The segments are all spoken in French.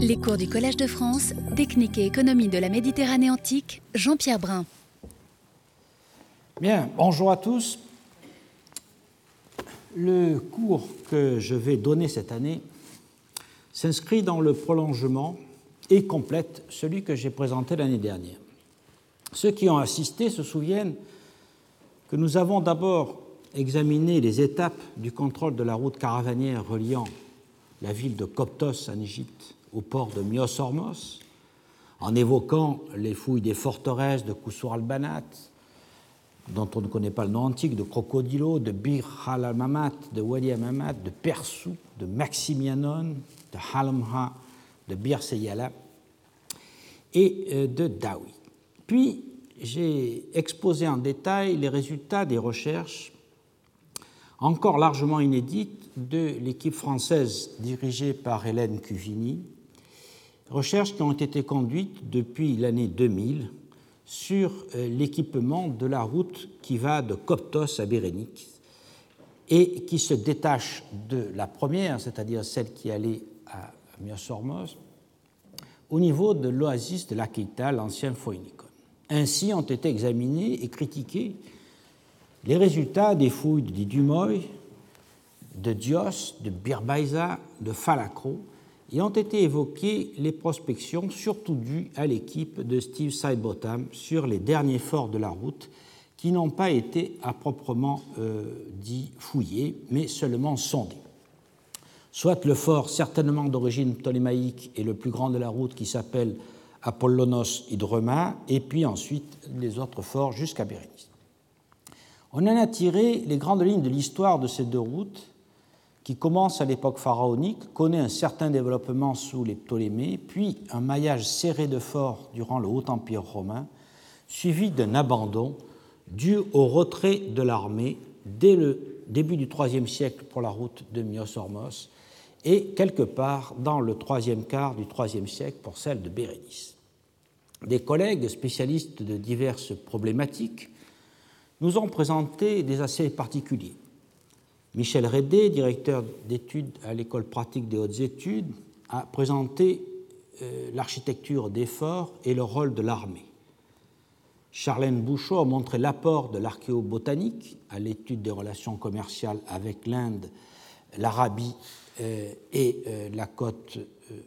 Les cours du Collège de France, Technique et économie de la Méditerranée antique, Jean-Pierre Brun. Bien, bonjour à tous. Le cours que je vais donner cette année s'inscrit dans le prolongement et complète celui que j'ai présenté l'année dernière. Ceux qui ont assisté se souviennent que nous avons d'abord examiné les étapes du contrôle de la route caravanière reliant la ville de Coptos en Égypte au port de Myos-Hormos, en évoquant les fouilles des forteresses de Koussour al-Banat, dont on ne connaît pas le nom antique, de Crocodilo, de Bir al-Mamat, de Wadi al-Mamat, de Persou, de Maximianon, de Halamha, de Bir Seyala et euh, de Dawi. Puis, j'ai exposé en détail les résultats des recherches encore largement inédites de l'équipe française dirigée par Hélène Cuvini, recherches qui ont été conduites depuis l'année 2000 sur euh, l'équipement de la route qui va de Coptos à Bérénice et qui se détache de la première, c'est-à-dire celle qui allait à Myosormos, au niveau de l'oasis de l'Akeita, l'ancien Phoenikon. Ainsi ont été examinés et critiqués les résultats des fouilles de Dumoy, de Dios, de Birbaïza, de Falacro, et ont été évoquées les prospections, surtout dues à l'équipe de Steve Sidebottom sur les derniers forts de la route, qui n'ont pas été à proprement euh, dit fouillés, mais seulement sondés. Soit le fort certainement d'origine ptolémaïque et le plus grand de la route qui s'appelle Apollonos Hydroma, et puis ensuite les autres forts jusqu'à Bérénice. On en a tiré les grandes lignes de l'histoire de ces deux routes qui commence à l'époque pharaonique, connaît un certain développement sous les Ptolémées, puis un maillage serré de forts durant le Haut Empire romain, suivi d'un abandon dû au retrait de l'armée dès le début du IIIe siècle pour la route de Myos-Hormos et quelque part dans le troisième quart du IIIe siècle pour celle de Bérénice. Des collègues spécialistes de diverses problématiques nous ont présenté des assez particuliers. Michel Rédé, directeur d'études à l'École pratique des hautes études, a présenté euh, l'architecture des forts et le rôle de l'armée. Charlène Bouchot a montré l'apport de l'archéobotanique à l'étude des relations commerciales avec l'Inde, l'Arabie euh, et euh, la côte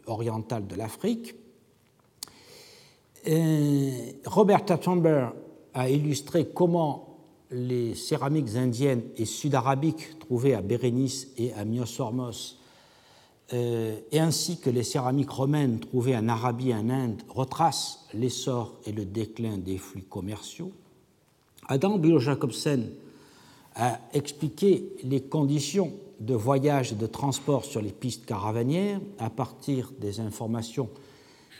orientale de l'Afrique. Robert Tattenberg a illustré comment les céramiques indiennes et sud-arabiques trouvées à Bérénice et à Myos-Hormos, euh, et ainsi que les céramiques romaines trouvées en Arabie et en Inde, retracent l'essor et le déclin des flux commerciaux. Adam Bio-Jacobsen a expliqué les conditions de voyage et de transport sur les pistes caravanières à partir des informations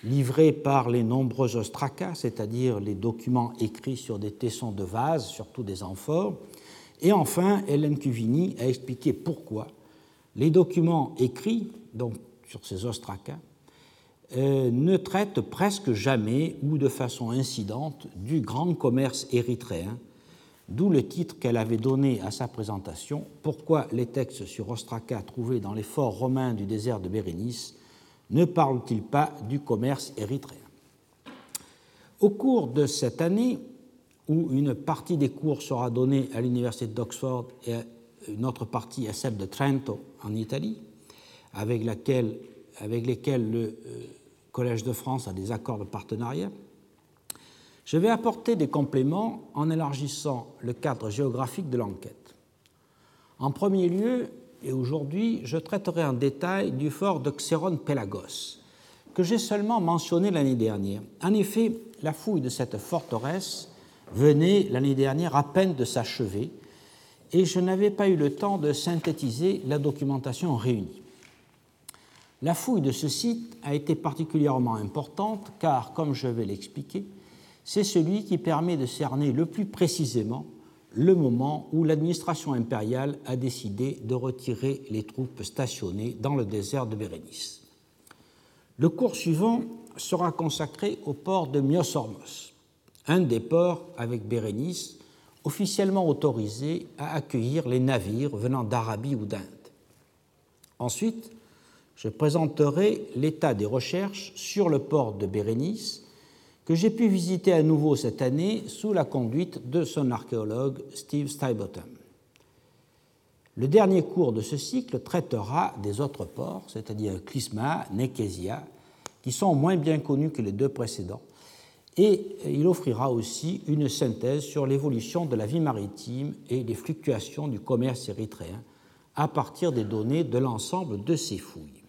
livrés par les nombreux ostracas, c'est-à-dire les documents écrits sur des tessons de vase, surtout des amphores. Et enfin, Hélène Cuvini a expliqué pourquoi les documents écrits donc, sur ces ostracas euh, ne traitent presque jamais ou de façon incidente du grand commerce érythréen, d'où le titre qu'elle avait donné à sa présentation Pourquoi les textes sur ostracas trouvés dans les forts romains du désert de Bérénice ne parle-t-il pas du commerce érythréen? Au cours de cette année, où une partie des cours sera donnée à l'université d'Oxford et une autre partie à celle de Trento en Italie, avec, laquelle, avec lesquels le euh, Collège de France a des accords de partenariat, je vais apporter des compléments en élargissant le cadre géographique de l'enquête. En premier lieu, et aujourd'hui je traiterai en détail du fort de Xeron Pelagos, que j'ai seulement mentionné l'année dernière. En effet, la fouille de cette forteresse venait l'année dernière à peine de s'achever et je n'avais pas eu le temps de synthétiser la documentation réunie. La fouille de ce site a été particulièrement importante car, comme je vais l'expliquer, c'est celui qui permet de cerner le plus précisément le moment où l'administration impériale a décidé de retirer les troupes stationnées dans le désert de Bérénice. Le cours suivant sera consacré au port de Myos-Hormos, un des ports avec Bérénice officiellement autorisé à accueillir les navires venant d'Arabie ou d'Inde. Ensuite, je présenterai l'état des recherches sur le port de Bérénice que j'ai pu visiter à nouveau cette année sous la conduite de son archéologue Steve Stybottom. Le dernier cours de ce cycle traitera des autres ports, c'est-à-dire Clisma, Nekesia, qui sont moins bien connus que les deux précédents, et il offrira aussi une synthèse sur l'évolution de la vie maritime et les fluctuations du commerce érythréen à partir des données de l'ensemble de ces fouilles.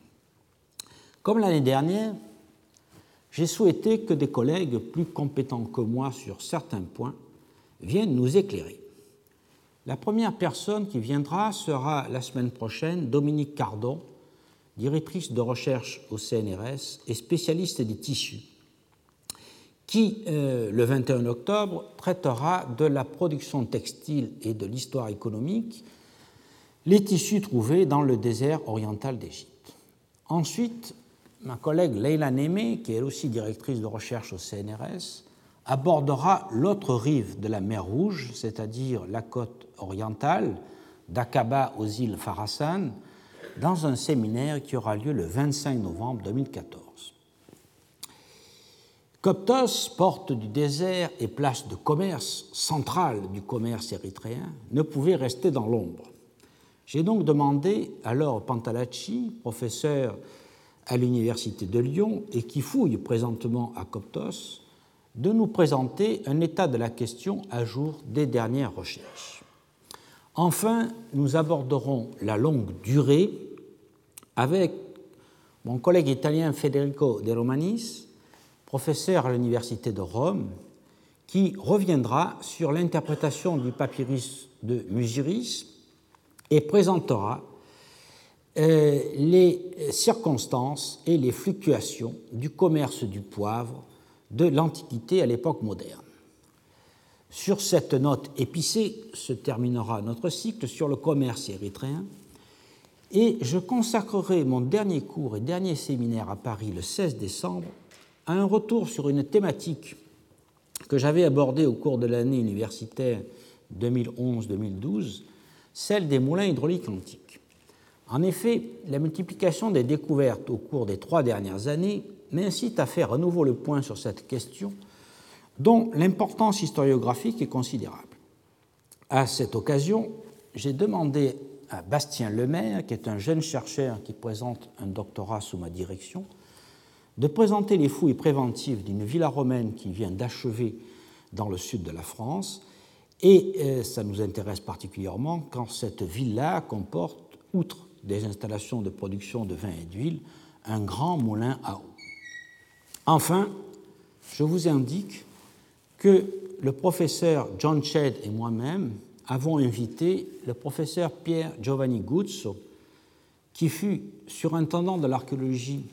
Comme l'année dernière, j'ai souhaité que des collègues plus compétents que moi sur certains points viennent nous éclairer. La première personne qui viendra sera la semaine prochaine Dominique Cardon, directrice de recherche au CNRS et spécialiste des tissus, qui, euh, le 21 octobre, traitera de la production textile et de l'histoire économique, les tissus trouvés dans le désert oriental d'Égypte. Ensuite, ma collègue Leila Némé, qui est aussi directrice de recherche au CNRS, abordera l'autre rive de la mer Rouge, c'est-à-dire la côte orientale, d'Aqaba aux îles Farasan, dans un séminaire qui aura lieu le 25 novembre 2014. Coptos, porte du désert et place de commerce centrale du commerce érythréen, ne pouvait rester dans l'ombre. J'ai donc demandé à Laure Pantalacci, professeur à l'Université de Lyon et qui fouille présentement à Coptos, de nous présenter un état de la question à jour des dernières recherches. Enfin, nous aborderons la longue durée avec mon collègue italien Federico De Romanis, professeur à l'Université de Rome, qui reviendra sur l'interprétation du papyrus de Musiris et présentera les circonstances et les fluctuations du commerce du poivre de l'Antiquité à l'époque moderne. Sur cette note épicée se terminera notre cycle sur le commerce érythréen et je consacrerai mon dernier cours et dernier séminaire à Paris le 16 décembre à un retour sur une thématique que j'avais abordée au cours de l'année universitaire 2011-2012, celle des moulins hydrauliques antiques. En effet, la multiplication des découvertes au cours des trois dernières années m'incite à faire à nouveau le point sur cette question, dont l'importance historiographique est considérable. À cette occasion, j'ai demandé à Bastien Lemaire, qui est un jeune chercheur qui présente un doctorat sous ma direction, de présenter les fouilles préventives d'une villa romaine qui vient d'achever dans le sud de la France. Et euh, ça nous intéresse particulièrement quand cette villa comporte, outre des installations de production de vin et d'huile, un grand moulin à eau. Enfin, je vous indique que le professeur John Shedd et moi-même avons invité le professeur Pierre Giovanni Guzzo, qui fut surintendant de l'archéologie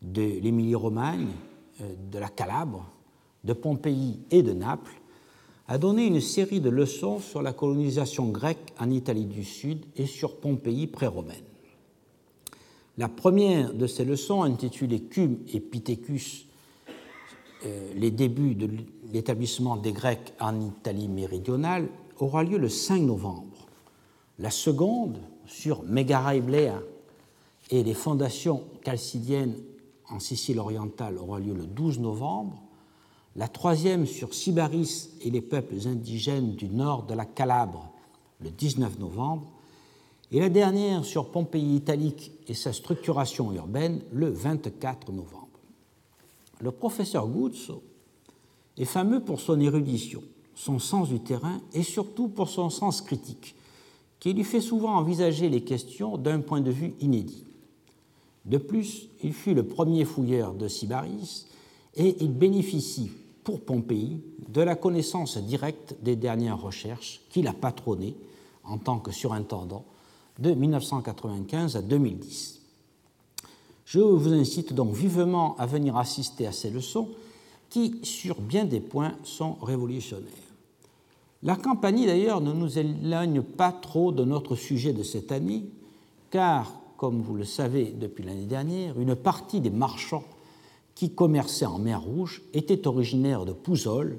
de l'Émilie-Romagne, euh, de la Calabre, de Pompéi et de Naples, a donné une série de leçons sur la colonisation grecque en Italie du Sud et sur Pompéi pré-romaine. La première de ces leçons, intitulée Cum et Pithecus, euh, les débuts de l'établissement des Grecs en Italie méridionale, aura lieu le 5 novembre. La seconde, sur Megara Iblea et les fondations chalcidiennes en Sicile orientale, aura lieu le 12 novembre. La troisième, sur Sybaris et les peuples indigènes du nord de la Calabre, le 19 novembre et la dernière sur Pompéi italique et sa structuration urbaine le 24 novembre. Le professeur Guzzo est fameux pour son érudition, son sens du terrain et surtout pour son sens critique, qui lui fait souvent envisager les questions d'un point de vue inédit. De plus, il fut le premier fouilleur de Sybaris et il bénéficie, pour Pompéi, de la connaissance directe des dernières recherches qu'il a patronnées en tant que surintendant de 1995 à 2010. Je vous incite donc vivement à venir assister à ces leçons qui, sur bien des points, sont révolutionnaires. La campagne, d'ailleurs, ne nous éloigne pas trop de notre sujet de cette année, car, comme vous le savez depuis l'année dernière, une partie des marchands qui commerçaient en mer Rouge étaient originaires de Pouzol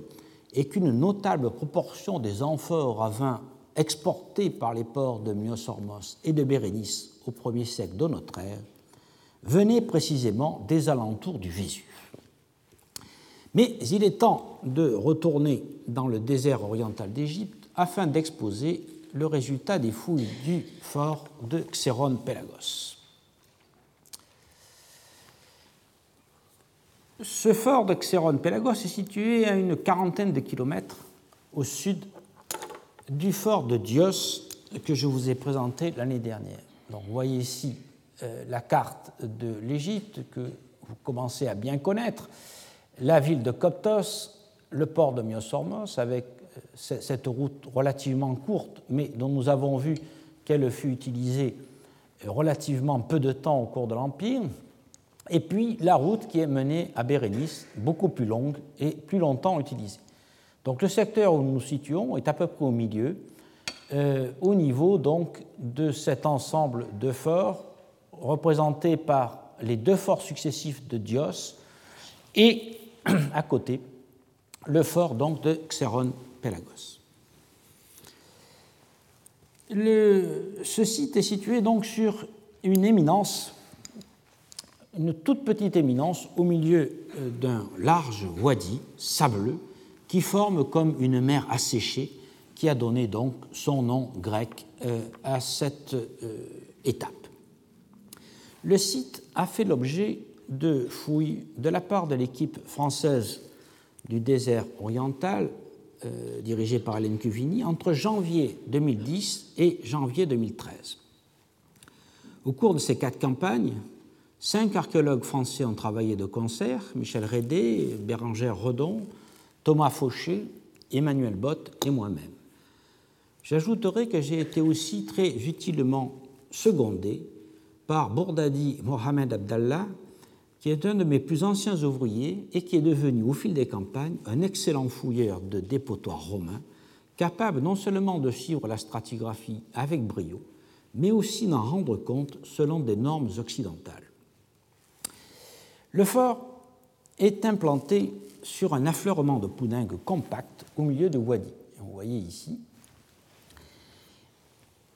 et qu'une notable proportion des amphores à vin exportés par les ports de Myosormos et de Bérénice au premier siècle de notre ère venait précisément des alentours du Vésuve. Mais il est temps de retourner dans le désert oriental d'Égypte afin d'exposer le résultat des fouilles du fort de Xéron Pelagos. Ce fort de Xéron Pelagos est situé à une quarantaine de kilomètres au sud du fort de Dios que je vous ai présenté l'année dernière. Donc, vous voyez ici euh, la carte de l'Égypte que vous commencez à bien connaître, la ville de Coptos, le port de Myosormos, avec euh, cette route relativement courte, mais dont nous avons vu qu'elle fut utilisée euh, relativement peu de temps au cours de l'Empire, et puis la route qui est menée à Bérénice, beaucoup plus longue et plus longtemps utilisée. Donc le secteur où nous nous situons est à peu près au milieu, euh, au niveau donc de cet ensemble de forts représentés par les deux forts successifs de Dios et à côté le fort donc de Xeron Pelagos. ce site est situé donc sur une éminence, une toute petite éminence au milieu euh, d'un large wadi sableux qui forme comme une mer asséchée qui a donné donc son nom grec euh, à cette euh, étape. Le site a fait l'objet de fouilles de la part de l'équipe française du désert oriental, euh, dirigée par Hélène Cuvigny, entre janvier 2010 et janvier 2013. Au cours de ces quatre campagnes, cinq archéologues français ont travaillé de concert, Michel Rédé, Bérangère Redon, Thomas Fauché, Emmanuel Bott et moi-même. J'ajouterai que j'ai été aussi très utilement secondé par Bourdadi Mohamed Abdallah, qui est un de mes plus anciens ouvriers et qui est devenu au fil des campagnes un excellent fouilleur de dépotoirs romains, capable non seulement de suivre la stratigraphie avec brio, mais aussi d'en rendre compte selon des normes occidentales. Le fort est implanté sur un affleurement de poudingue compact au milieu de Wadi. Vous voyez ici.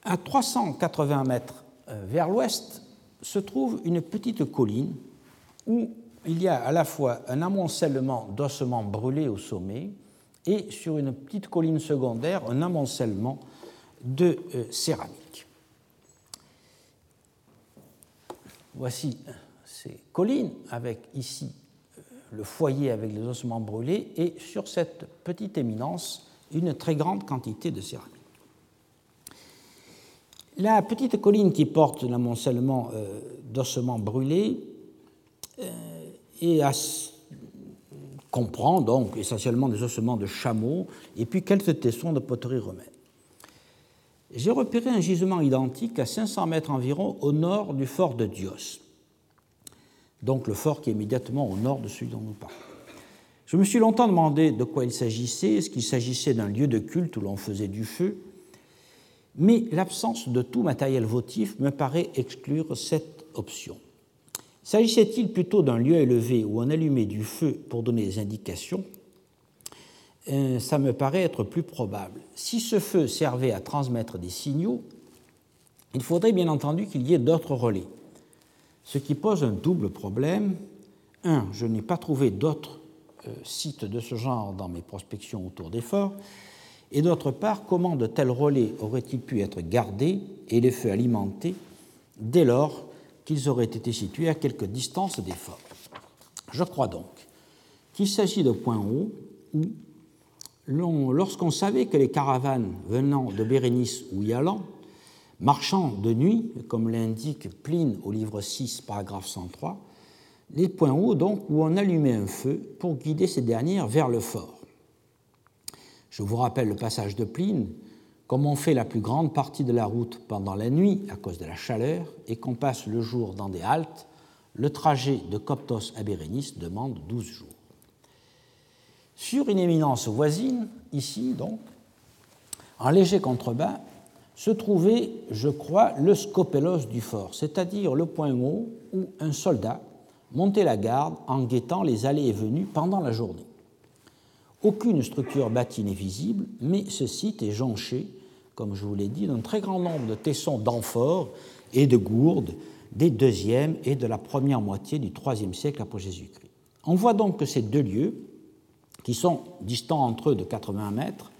À 380 mètres euh, vers l'ouest se trouve une petite colline où il y a à la fois un amoncellement d'ossements brûlés au sommet et sur une petite colline secondaire un amoncellement de euh, céramique. Voici ces collines avec ici le foyer avec les ossements brûlés et sur cette petite éminence une très grande quantité de céramique. La petite colline qui porte l'amoncellement euh, d'ossements brûlés euh, comprend donc essentiellement des ossements de chameaux et puis quelques tessons de poterie romaine. J'ai repéré un gisement identique à 500 mètres environ au nord du fort de Dios donc le fort qui est immédiatement au nord de celui dont nous parlons. Je me suis longtemps demandé de quoi il s'agissait, est-ce qu'il s'agissait d'un lieu de culte où l'on faisait du feu, mais l'absence de tout matériel votif me paraît exclure cette option. S'agissait-il plutôt d'un lieu élevé où on allumait du feu pour donner des indications? Euh, Ça me paraît être plus probable. Si ce feu servait à transmettre des signaux, il faudrait bien entendu qu'il y ait d'autres relais ce qui pose un double problème. Un, je n'ai pas trouvé d'autres euh, sites de ce genre dans mes prospections autour des forts, et d'autre part, comment de tels relais auraient-ils pu être gardés et les feux alimentés dès lors qu'ils auraient été situés à quelque distance des forts Je crois donc qu'il s'agit de points hauts où, lorsqu'on savait que les caravanes venant de Bérénice ou y allant Marchant de nuit, comme l'indique Pline au livre 6, paragraphe 103, les points hauts donc où on allumait un feu pour guider ces dernières vers le fort. Je vous rappelle le passage de Pline, comme on fait la plus grande partie de la route pendant la nuit à cause de la chaleur et qu'on passe le jour dans des haltes, le trajet de Coptos à Bérénice demande 12 jours. Sur une éminence voisine, ici donc, en léger contrebas, se trouvait, je crois, le scopelos du fort, c'est-à-dire le point haut où un soldat montait la garde en guettant les allées et venues pendant la journée. Aucune structure bâtie n'est visible, mais ce site est jonché, comme je vous l'ai dit, d'un très grand nombre de tessons d'amphores et de gourdes des deuxième et de la première moitié du IIIe siècle après Jésus-Christ. On voit donc que ces deux lieux, qui sont distants entre eux de 80 mètres,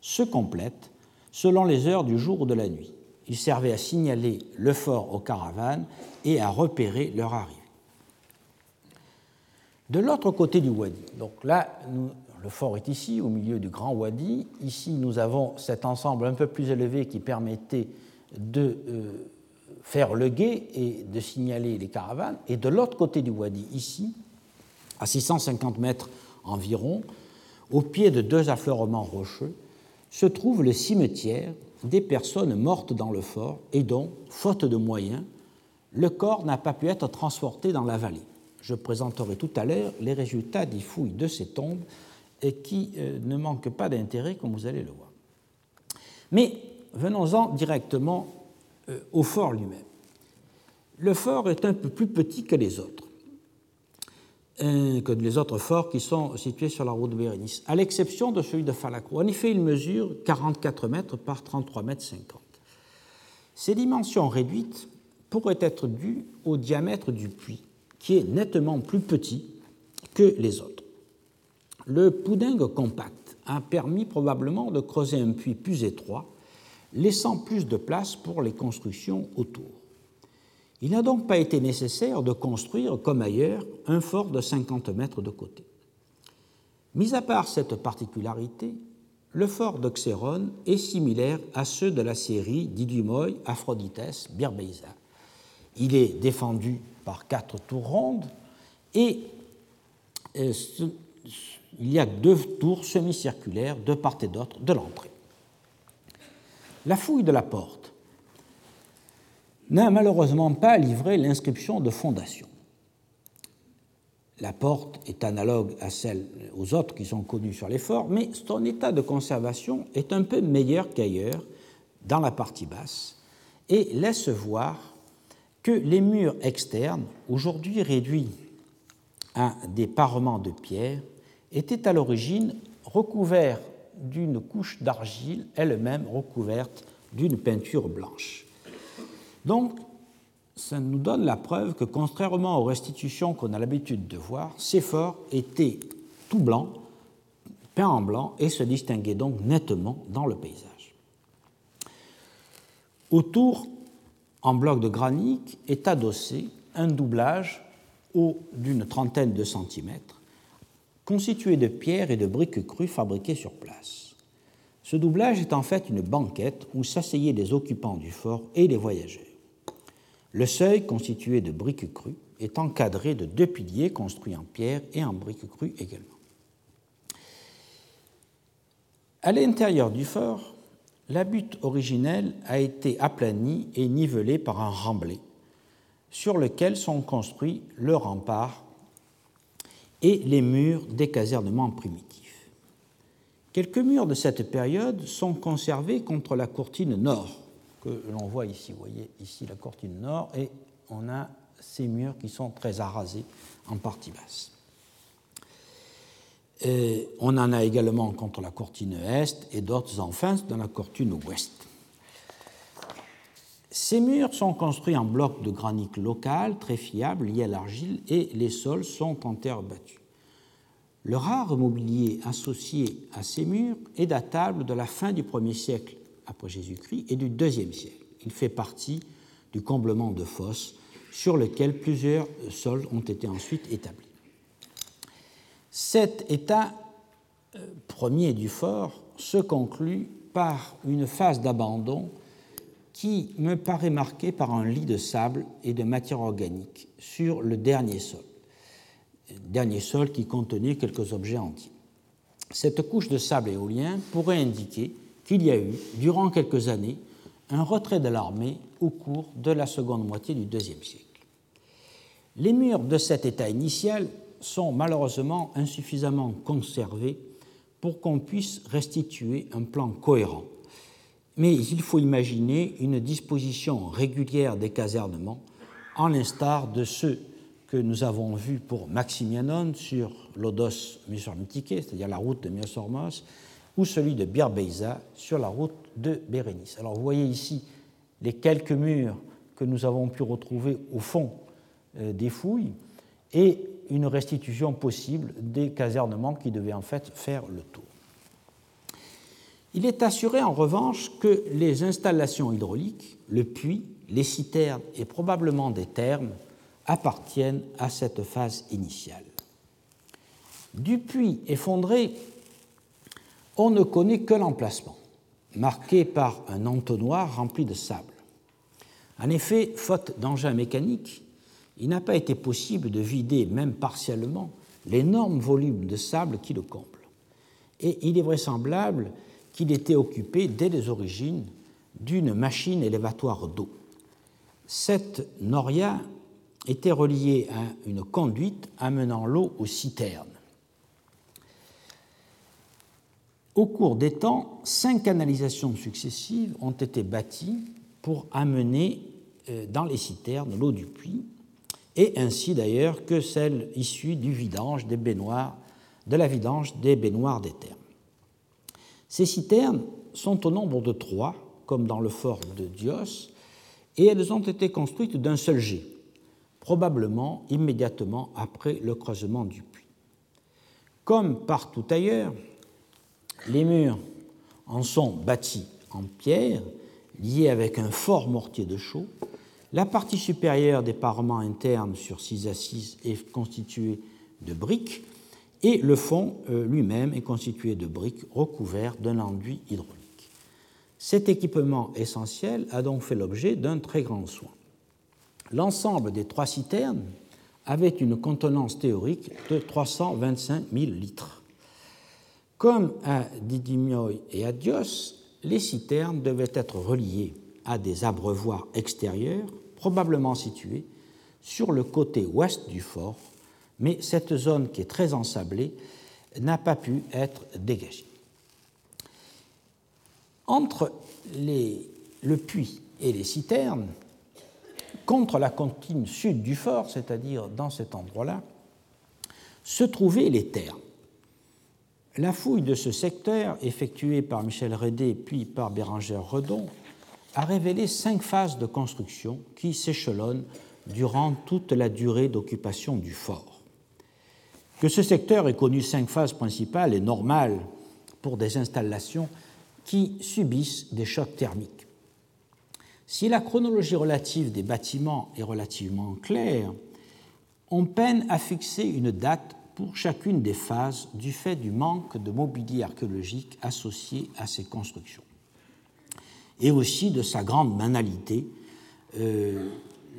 se complètent selon les heures du jour ou de la nuit. Ils servaient à signaler le fort aux caravanes et à repérer leur arrivée. De l'autre côté du wadi, donc là, le fort est ici, au milieu du grand wadi. Ici, nous avons cet ensemble un peu plus élevé qui permettait de euh, faire le guet et de signaler les caravanes. Et de l'autre côté du wadi, ici, à 650 mètres environ, au pied de deux affleurements rocheux, se trouve le cimetière des personnes mortes dans le fort et dont, faute de moyens, le corps n'a pas pu être transporté dans la vallée. Je présenterai tout à l'heure les résultats des fouilles de ces tombes qui euh, ne manquent pas d'intérêt comme vous allez le voir. Mais venons-en directement euh, au fort lui-même. Le fort est un peu plus petit que les autres, que les autres forts qui sont situés sur la route de Bérénice, à l'exception de celui de Falacro. En effet, il mesure 44 mètres par 33 mètres 50. Ces dimensions réduites pourraient être dues au diamètre du puits, qui est nettement plus petit que les autres. Le poudingue compact a permis probablement de creuser un puits plus étroit laissant plus de place pour les constructions autour. Il n'a donc pas été nécessaire de construire, comme ailleurs, un fort de 50 mètres de côté. Mis à part cette particularité, le fort de est similaire à ceux de la série Didumoy, Aphrodites, Birbeisa. Il est défendu par quatre tours rondes et euh, il y a deux tours semi-circulaires de part et d'autre de l'entrée. La fouille de la porte n'a malheureusement pas livré l'inscription de fondation. La porte est analogue à celle aux autres qui sont connues sur les forts, mais son état de conservation est un peu meilleur qu'ailleurs dans la partie basse et laisse voir que les murs externes, aujourd'hui réduits à des parements de pierre, étaient à l'origine recouverts d'une couche d'argile, elle-même recouverte d'une peinture blanche. Donc, ça nous donne la preuve que, contrairement aux restitutions qu'on a l'habitude de voir, ces forts étaient tout blancs, peints en blanc, et se distinguaient donc nettement dans le paysage. Autour, en bloc de granit, est adossé un doublage haut d'une trentaine de centimètres, constitué de pierres et de briques crues fabriquées sur place. Ce doublage est en fait une banquette où s'asseyaient les occupants du fort et les voyageurs. Le seuil, constitué de briques crues, est encadré de deux piliers construits en pierre et en briques crues également. À l'intérieur du fort, la butte originelle a été aplanie et nivelée par un remblai, sur lequel sont construits le rempart et les murs des casernements primitifs. Quelques murs de cette période sont conservés contre la courtine nord, que l'on voit ici. Vous voyez ici la courtine nord, et on a ces murs qui sont très arasés en partie basse. on en a également contre la courtine est et d'autres enfin dans la courtine ouest. Ces murs sont construits en blocs de granit local, très fiables, liés à l'argile, et les sols sont en terre battue. Le rare mobilier associé à ces murs est datable de la fin du 1er siècle après Jésus-Christ et du 2e siècle. Il fait partie du comblement de fosses sur lequel plusieurs sols ont été ensuite établis. Cet état euh, premier du fort se conclut par une phase d'abandon qui me paraît marqué par un lit de sable et de matière organique sur le dernier sol, dernier sol qui contenait quelques objets entiers. Cette couche de sable éolien pourrait indiquer qu'il y a eu, durant quelques années, un retrait de l'armée au cours de la seconde moitié du IIe siècle. Les murs de cet état initial sont malheureusement insuffisamment conservés pour qu'on puisse restituer un plan cohérent mais il faut imaginer une disposition régulière des casernements, en l'instar de ceux que nous avons vus pour Maximianon sur l'Odos Mysormitike, c'est-à-dire la route de Myosormos, ou celui de Birbeiza sur la route de Bérénice. Alors vous voyez ici les quelques murs que nous avons pu retrouver au fond euh, des fouilles et une restitution possible des casernements qui devaient en fait faire le tour. Il est assuré en revanche que les installations hydrauliques, le puits, les citernes et probablement des thermes appartiennent à cette phase initiale. Du puits effondré, on ne connaît que l'emplacement, marqué par un entonnoir rempli de sable. En effet, faute d'engins mécaniques, il n'a pas été possible de vider, même partiellement, l'énorme volume de sable qui le comble. Et il est vraisemblable qu'il était occupé dès les origines d'une machine élévatoire d'eau. Cette noria était reliée à une conduite amenant l'eau aux citernes. Au cours des temps, cinq canalisations successives ont été bâties pour amener euh, dans les citernes l'eau du puits, et ainsi d'ailleurs que celle issue du vidange des baignoires, de la vidange des baignoires des terres. Ces citernes sont au nombre de trois, comme dans le fort de Dios, et elles ont été construites d'un seul jet, probablement immédiatement après le creusement du puits. Comme partout ailleurs, les murs en sont bâtis en pierre, liés avec un fort mortier de chaux. La partie supérieure des parements internes sur six assises est constituée de briques et le fond euh, lui-même est constitué de briques recouvertes d'un enduit hydraulique. Cet équipement essentiel a donc fait l'objet d'un très grand soin. L'ensemble des trois citernes avait une contenance théorique de 325 000 litres. Comme à Didymioï et à Dios, les citernes devaient être reliées à des abreuvoirs extérieurs, probablement situés sur le côté ouest du fort, mais cette zone qui est très ensablée n'a pas pu être dégagée. Entre le puits et les citernes, contre la contine sud du fort, c'est-à-dire dans cet endroit-là, se trouvaient les terres. La fouille de ce secteur, effectuée par Michel Rédé puis par Bérangère Redon, a révélé cinq phases de construction qui s'échelonnent durant toute la durée d'occupation du fort. Que ce secteur ait connu cinq phases principales est normal pour des installations qui subissent des chocs thermiques. Si la chronologie relative des bâtiments est relativement claire, on peine à fixer une date pour chacune des phases du fait du manque de mobilier archéologique associé à ces constructions et aussi de sa grande banalité. Euh,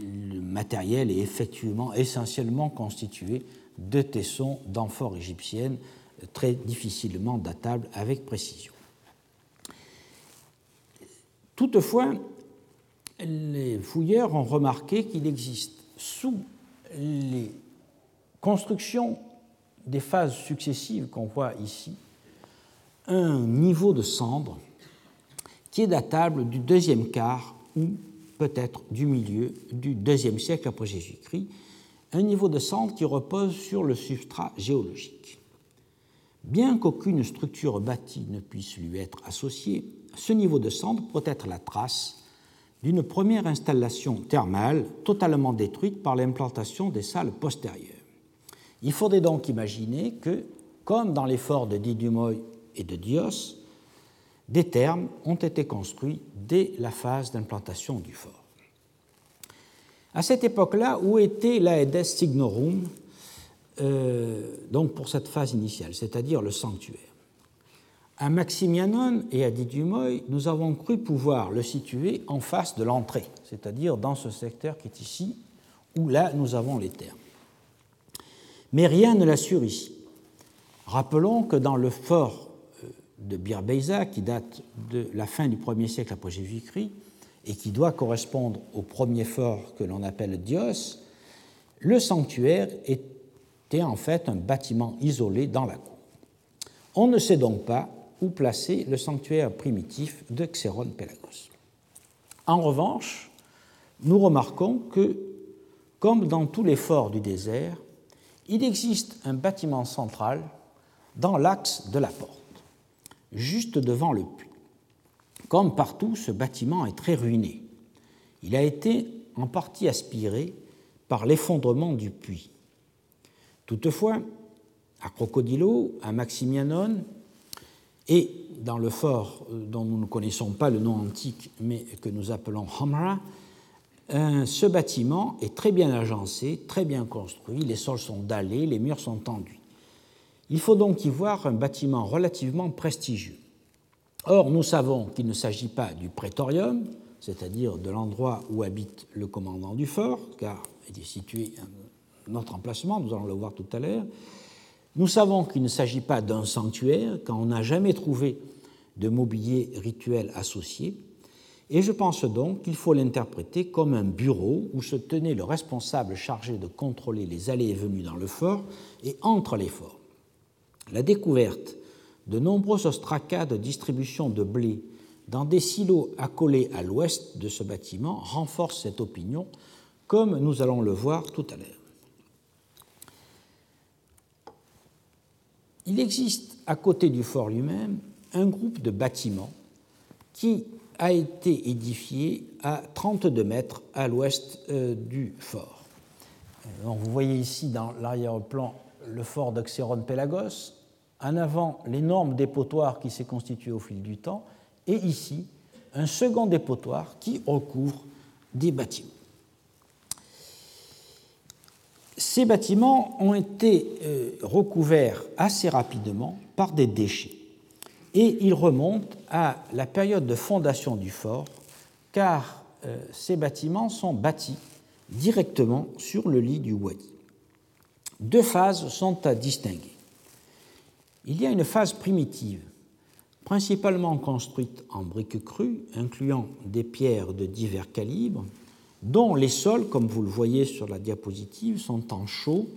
le matériel est effectivement essentiellement constitué de tessons d'amphores égyptiennes très difficilement datables avec précision. Toutefois, les fouilleurs ont remarqué qu'il existe sous les constructions des phases successives qu'on voit ici un niveau de cendre qui est datable du deuxième quart ou peut-être du milieu du deuxième siècle après Jésus-Christ, un niveau de cendre qui repose sur le substrat géologique. Bien qu'aucune structure bâtie ne puisse lui être associée, ce niveau de cendre peut être la trace d'une première installation thermale totalement détruite par l'implantation des salles postérieures. Il faudrait donc imaginer que, comme dans les forts de Didumoy et de Dios, des thermes ont été construits dès la phase d'implantation du fort. À cette époque-là, où était l'Aedes Signorum, euh, donc pour cette phase initiale, c'est-à-dire le sanctuaire? À Maximianon et à Didumoy, nous avons cru pouvoir le situer en face de l'entrée, c'est-à-dire dans ce secteur qui est ici, où là nous avons les termes. Mais rien ne l'assure ici. Rappelons que dans le fort euh, de Bir qui date de la fin du 1er siècle après Jésus-Christ, et qui doit correspondre au premier fort que l'on appelle Dios, le sanctuaire était en fait un bâtiment isolé dans la cour. On ne sait donc pas où placer le sanctuaire primitif de Xéron Pélagos. En revanche, nous remarquons que, comme dans tous les forts du désert, il existe un bâtiment central dans l'axe de la porte, juste devant le puits. Comme partout, ce bâtiment est très ruiné. Il a été en partie aspirés par l'effondrement du puits. Toutefois, à Crocodilo, à Maximianon et dans le fort dont nous ne connaissons pas le nom antique mais que nous appelons Hamra, ce bâtiment est très bien agencé, très bien construit, les sols sont dallés, les murs sont tendus. Il faut donc y voir un bâtiment relativement prestigieux. Or, nous savons qu'il ne s'agit pas du prétorium, c'est-à-dire de l'endroit où habite le commandant du fort, car il est situé à notre emplacement, nous allons le voir tout à l'heure. Nous savons qu'il ne s'agit pas d'un sanctuaire, car on n'a jamais trouvé de mobilier rituel associé, et je pense donc qu'il faut l'interpréter comme un bureau où se tenait le responsable chargé de contrôler les allées et venues dans le fort et entre les forts. La découverte de nombreux ostracas de distribution de blé dans des silos accolés à l'ouest de ce bâtiment renforce cette opinion, comme nous allons le voir tout à l'heure. Il existe à côté du fort lui-même un groupe de bâtiments qui a été édifié à 32 mètres à l'ouest euh, du fort. Euh, vous voyez ici dans l'arrière-plan le fort d'Oxéron-Pélagos, en avant l'énorme dépotoir qui s'est constitué au fil du temps, et ici un second dépotoir qui recouvre des bâtiments. Ces bâtiments ont été euh, recouverts assez rapidement par des déchets et ils remontent à la période de fondation du fort car euh, ces bâtiments sont bâtis directement sur le lit du Wadi. Deux phases sont à distinguer. Il y a une phase primitive principalement construite en briques crues, incluant des pierres de divers calibres, dont les sols, comme vous le voyez sur la diapositive, sont en chaux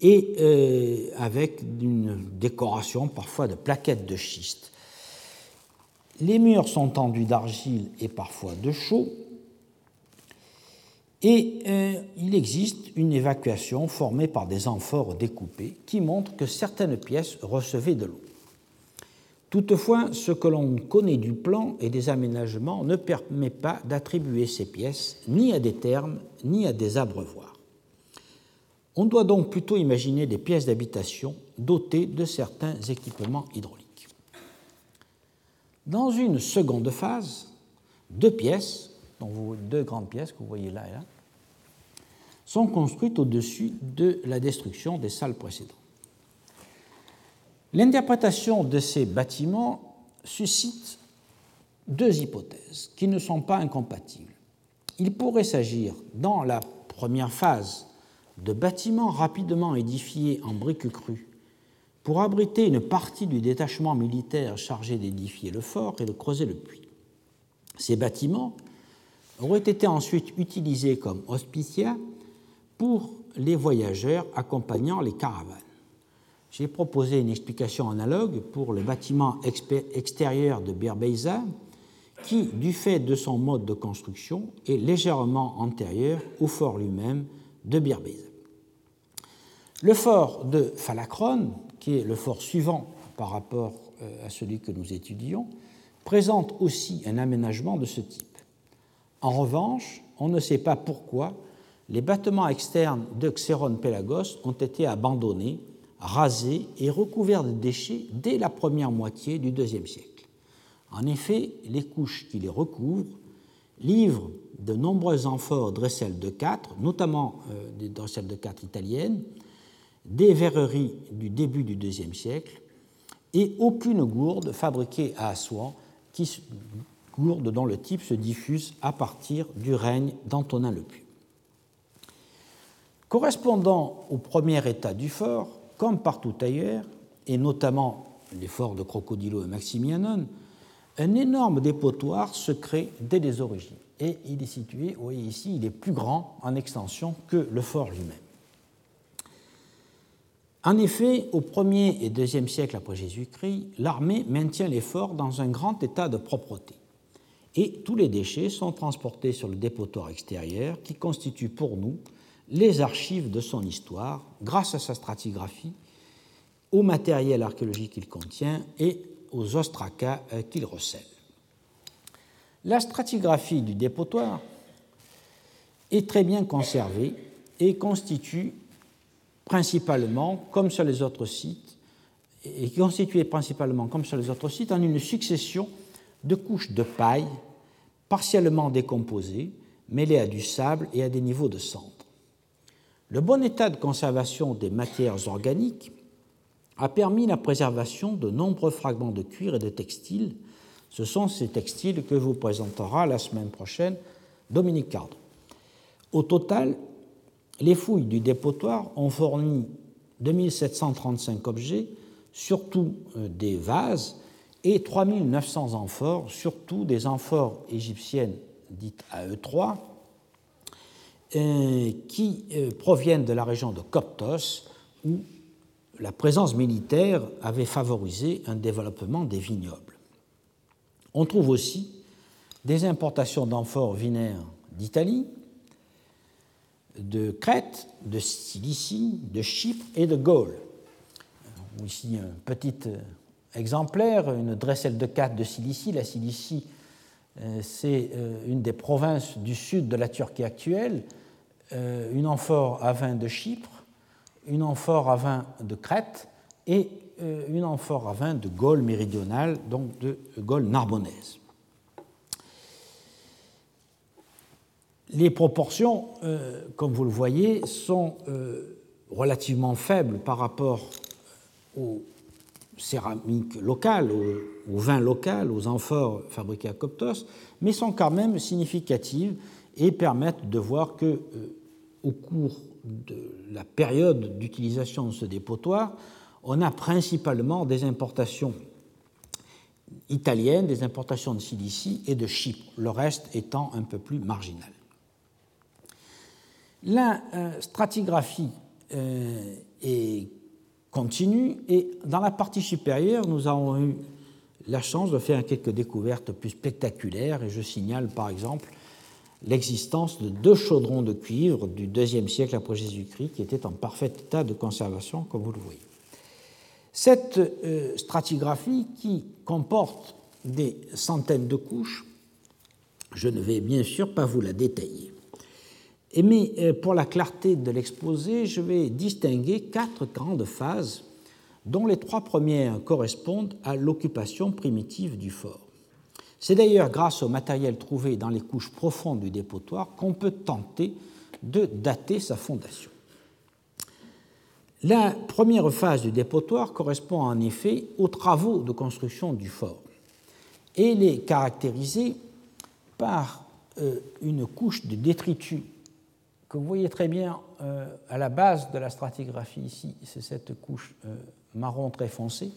et euh, avec une décoration parfois de plaquettes de schiste. Les murs sont tendus d'argile et parfois de chaux, et euh, il existe une évacuation formée par des amphores découpés qui montrent que certaines pièces recevaient de l'eau. Toutefois, ce que l'on connaît du plan et des aménagements ne permet pas d'attribuer ces pièces ni à des termes ni à des abreuvoirs. On doit donc plutôt imaginer des pièces d'habitation dotées de certains équipements hydrauliques. Dans une seconde phase, deux pièces, deux grandes pièces que vous voyez là et là, sont construites au-dessus de la destruction des salles précédentes. L'interprétation de ces bâtiments suscite deux hypothèses qui ne sont pas incompatibles. Il pourrait s'agir, dans la première phase, de bâtiments rapidement édifiés en briques crues pour abriter une partie du détachement militaire chargé d'édifier le fort et de creuser le puits. Ces bâtiments auraient été ensuite utilisés comme hospicia pour les voyageurs accompagnant les caravanes j'ai proposé une explication analogue pour le bâtiment extérieur de Birbeiza, qui, du fait de son mode de construction, est légèrement antérieur au fort lui-même de Birbeiza. Le fort de Phalacron, qui est le fort suivant par rapport euh, à celui que nous étudions, présente aussi un aménagement de ce type. En revanche, on ne sait pas pourquoi les bâtiments externes de Xeron Pelagos ont été abandonnés rasés et recouverts de déchets dès la première moitié du IIe siècle. En effet, les couches qui les recouvrent livrent de nombreux amphores Dressel de 4, notamment euh, des Dressel de 4 italiennes, des verreries du début du IIe siècle et aucune gourde fabriquée à Assouan, qui, gourde dont le type se diffuse à partir du règne d'Antonin le Puy. Correspondant au premier état du fort, comme partout ailleurs, et notamment les forts de Crocodilo et Maximianon, un énorme dépotoir se crée dès les origines. Et il est situé, vous voyez ici, il est plus grand en extension que le fort lui-même. En effet, au 1er et 2e siècle après Jésus-Christ, l'armée maintient les forts dans un grand état de propreté. Et tous les déchets sont transportés sur le dépotoir extérieur qui constitue pour nous les archives de son histoire grâce à sa stratigraphie, au matériel archéologique qu'il contient et aux ostracas qu'il recèle. La stratigraphie du dépotoir est très bien conservé et constitue principalement, comme sur les autres sites, et constitué principalement, comme sur les autres sites, en une succession de couches de paille partiellement décomposées, mêlées à du sable et à des niveaux de cendres. Le bon état de conservation des matières organiques a permis la préservation de nombreux fragments de cuir et de textiles. Ce sont ces textiles que vous présentera la semaine prochaine Dominique Cardon. Au total, les fouilles du dépotoir ont fourni 2735 objets, surtout euh, des vases, et 3900 amphores, surtout des amphores égyptiennes dites AE3, euh, qui euh, proviennent de la région de Coptos, où la présence militaire avait favorisé un développement des vignobles. On trouve aussi des importations d'amphores vinaires d'Italie, de Crète, de Cilicie, de Chypre et de Gaule. Ici un petit euh, exemplaire, une dresselle de 4 de Cilicie. La Cilicie, euh, c'est euh, une des provinces du sud de la Turquie actuelle, une amphore à vin de Chypre, une amphore à vin de Crète et une amphore à vin de Gaule méridionale, donc de Gaule narbonnaise. Les proportions, euh, comme vous le voyez, sont euh, relativement faibles par rapport aux céramiques locales, aux, vins locaux, aux amphores fabriqués à Coptos, mais sont quand même significatives et permettent de voir que, euh, au cours de la période d'utilisation de ce dépotoir, on a principalement des importations italiennes, des importations de Cilicie et de Chypre, le reste étant un peu plus marginal. La euh, stratigraphie euh, est continue et dans la partie supérieure, nous avons eu la chance de faire quelques découvertes plus spectaculaires et je signale par exemple l'existence de deux chaudrons de cuivre du IIe siècle après Jésus-Christ qui étaient en parfait état de conservation, comme vous le voyez. Cette euh, stratigraphie qui comporte des centaines de couches, je ne vais bien sûr pas vous la détailler mais euh, pour la clarté de l'exposé, je vais distinguer quatre grandes phases, dont les trois premières correspondent à l'occupation primitive du fort. C'est d'ailleurs grâce au matériel trouvé dans les couches profondes du dépotoir qu'on peut tenter de dater sa fondation. La première phase du dépotoir correspond en effet aux travaux de construction du fort et elle est caractérisée par euh, une couche de détritus que vous voyez très bien euh, à la base de la stratigraphie ici, c'est cette couche euh, marron très foncée,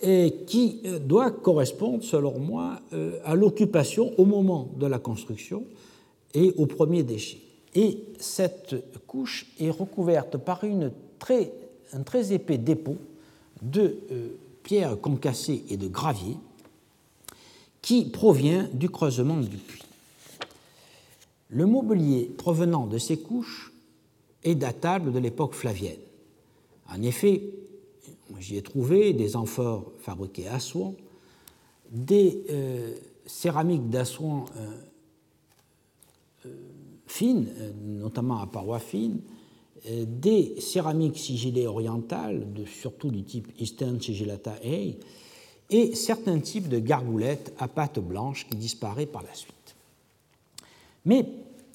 et qui euh, doit correspondre, selon moi, à l'occupation au moment de la construction et aux premiers déchets. Et cette couche est recouverte par une très, un très épais dépôt de pierres concassées et de gravier qui provient du creusement du puits. Le mobilier provenant de ces couches est datable de l'époque flavienne. En effet, j'y ai trouvé des amphores fabriquées à soie, des euh, céramiques d'Assouan euh, euh, fines, notamment à parois fines, des céramiques sigillées orientales, surtout du type Eastern Sigillata A, et certains types de gargoulettes à pattes blanches qui disparaissent par la suite. Mais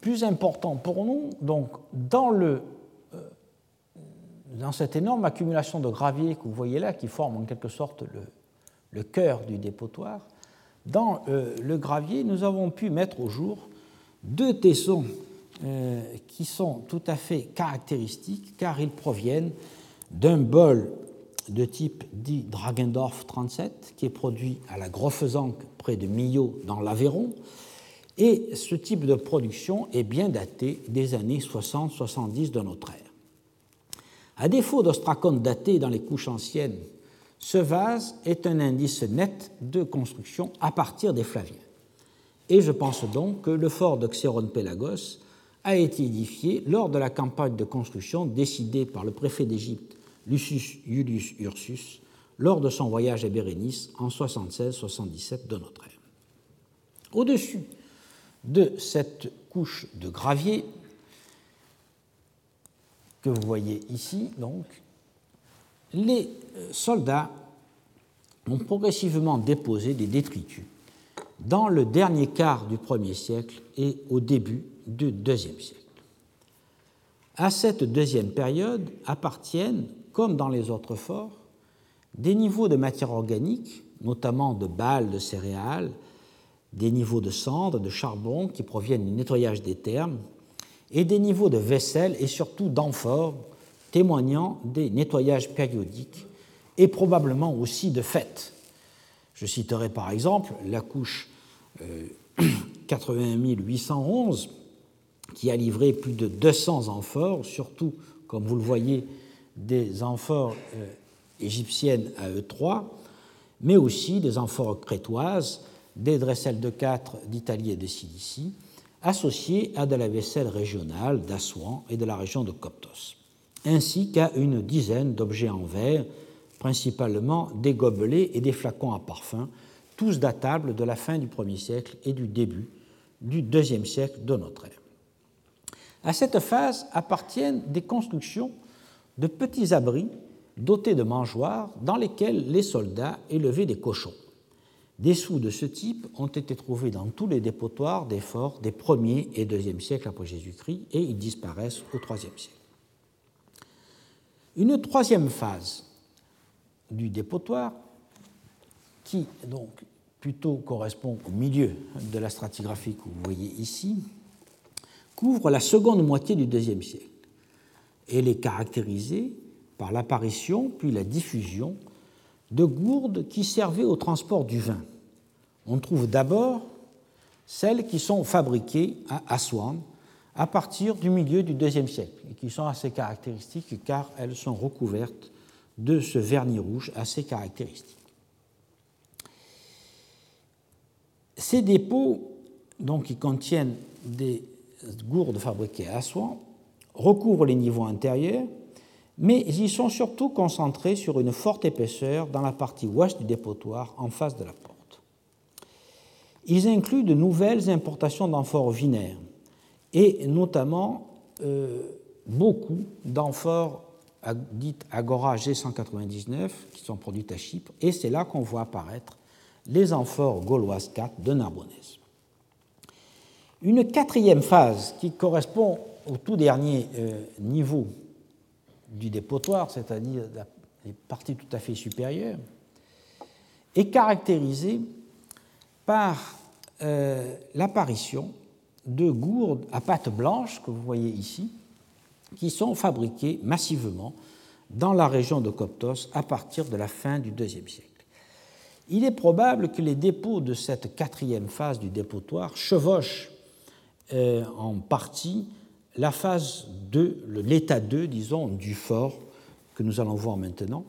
plus important pour nous, euh, dans cette énorme accumulation de gravier que vous voyez là, qui forme en quelque sorte le, cœur du dépotoir, dans euh, le gravier, nous avons pu mettre au jour deux tessons euh, qui sont tout à fait caractéristiques car ils proviennent d'un bol de type dit Dragendorf 37 qui est produit à la Grofezank près de Millau dans l'Aveyron et ce type de production est bien daté des années 60-70 de notre ère. À défaut d'ostracone daté dans les couches anciennes, ce vase est un indice net de construction à partir des Flaviens. Et je pense donc que le fort de Xéron-Pélagos a été édifié lors de la campagne de construction décidée par le préfet d'Égypte, Lucius Iulius Ursus, lors de son voyage à Bérénice en 76-77 de notre ère. Au-dessus de cette couche de gravier que vous voyez ici, donc, les euh, soldats ont progressivement déposé des détritus dans le dernier quart du premier siècle et au début du deuxième siècle. À cette deuxième période appartiennent, comme dans les autres forts, des niveaux de matière organique, notamment de balles de céréales, des niveaux de cendres, de charbon qui proviennent du nettoyage des thermes, et des niveaux de vaisselle et surtout d'amphores témoignant des nettoyages périodiques et probablement aussi de fêtes. Je citerai par exemple la couche 80 811 qui a livré plus de 200 amphores, surtout, comme vous le voyez, des amphores euh, égyptiennes à E3, mais aussi des amphores crétoises, des dressels de 4 d'Italie et de Cilicie, associées à de la vaisselle régionale d'Assouan et de la région de Coptos, ainsi qu'à une dizaine d'objets en verre, principalement des gobelets et des flacons à parfum, tous datables de la fin du 1er siècle et du début du 2e siècle de notre ère. À cette phase appartiennent des constructions de petits abris dotés de mangeoires dans lesquels les soldats élevaient des cochons. Des sous de ce type ont été trouvés dans tous les dépotoirs des forts des 1er et 2e siècles après Jésus-Christ et ils disparaissent au 3e siècle. Une troisième phase du dépotoir, qui donc plutôt correspond au milieu de la stratigraphie que vous voyez ici, couvre la seconde moitié du IIe siècle. Elle est caractérisée par l'apparition puis la diffusion de gourdes qui servaient au transport du vin. On trouve d'abord celles qui sont fabriquées à Aswan à partir du milieu du IIe siècle et qui sont assez caractéristiques car elles sont recouvertes de ce vernis rouge assez caractéristique. Ces dépôts, qui contiennent des gourdes fabriquées à Aswan, recouvrent les niveaux intérieurs, mais ils sont surtout concentrés sur une forte épaisseur dans la partie ouest du dépotoir, en face de la porte. Ils incluent de nouvelles importations d'amphores vinaires, et notamment euh, beaucoup d'amphores dites Agora G199 qui sont produites à Chypre, et c'est là qu'on voit apparaître les amphores gauloises 4 de Narbonnaise. Une quatrième phase qui correspond au tout dernier euh, niveau du dépotoir, c'est-à-dire les parties tout à fait supérieures, est caractérisée par euh, l'apparition de gourdes à pâte blanche que vous voyez ici, qui sont fabriquées massivement dans la région de Coptos à partir de la fin du IIe siècle il est probable que les dépôts de cette quatrième phase du dépotoir chevauchent euh, en partie la phase 2, l'état 2, disons, du fort que nous allons voir maintenant.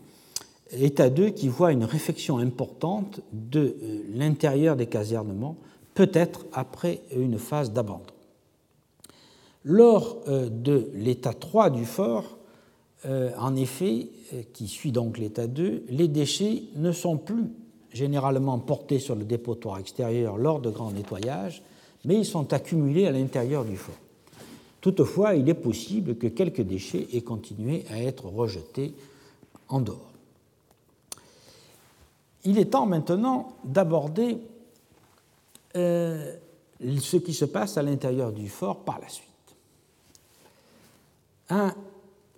État 2 qui voit une réfection importante de euh, l'intérieur des casernements, peut-être après une phase d'abandon. Lors euh, de l'état 3 du fort, en effet, qui suit donc l'état 2, les déchets ne sont plus généralement portés sur le dépotoir extérieur lors de grands nettoyages, mais ils sont accumulés à l'intérieur du fort. Toutefois, il est possible que quelques déchets aient continué à être rejetés en dehors. Il est temps maintenant d'aborder euh, ce qui se passe à l'intérieur du fort par la suite.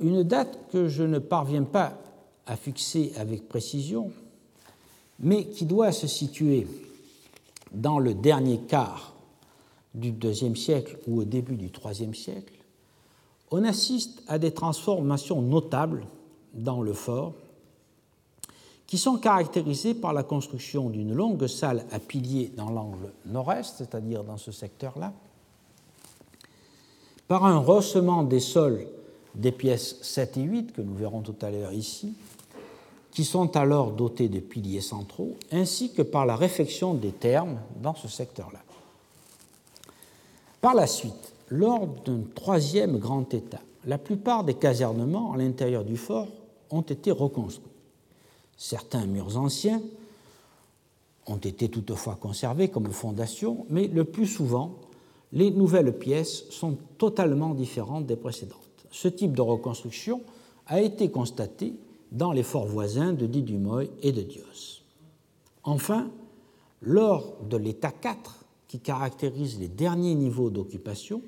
une date que je ne parviens pas à fixer avec précision mais qui doit se situer dans le dernier quart du deuxième siècle ou au début du troisième siècle, on assiste à des transformations notables dans le fort qui sont caractérisées par la construction d'une longue salle à piliers dans l'angle nord-est, c'est-à-dire dans ce secteur-là, par un rehaussement des sols des pièces 7 et 8 que nous verrons tout à l'heure ici, qui sont alors dotés de piliers centraux, ainsi que par la réfection des thermes dans ce secteur-là. Par la suite, lors d'un troisième grand état, la plupart des casernements à l'intérieur du fort ont été reconstruits. Certains murs anciens ont été toutefois conservés comme fondation, mais le plus souvent, les nouvelles pièces sont totalement différentes des précédentes. Ce type de reconstruction a été constaté dans les forts voisins de Didumoy et de Dios. Enfin, lors de l'état 4, qui caractérise les derniers niveaux d'occupation,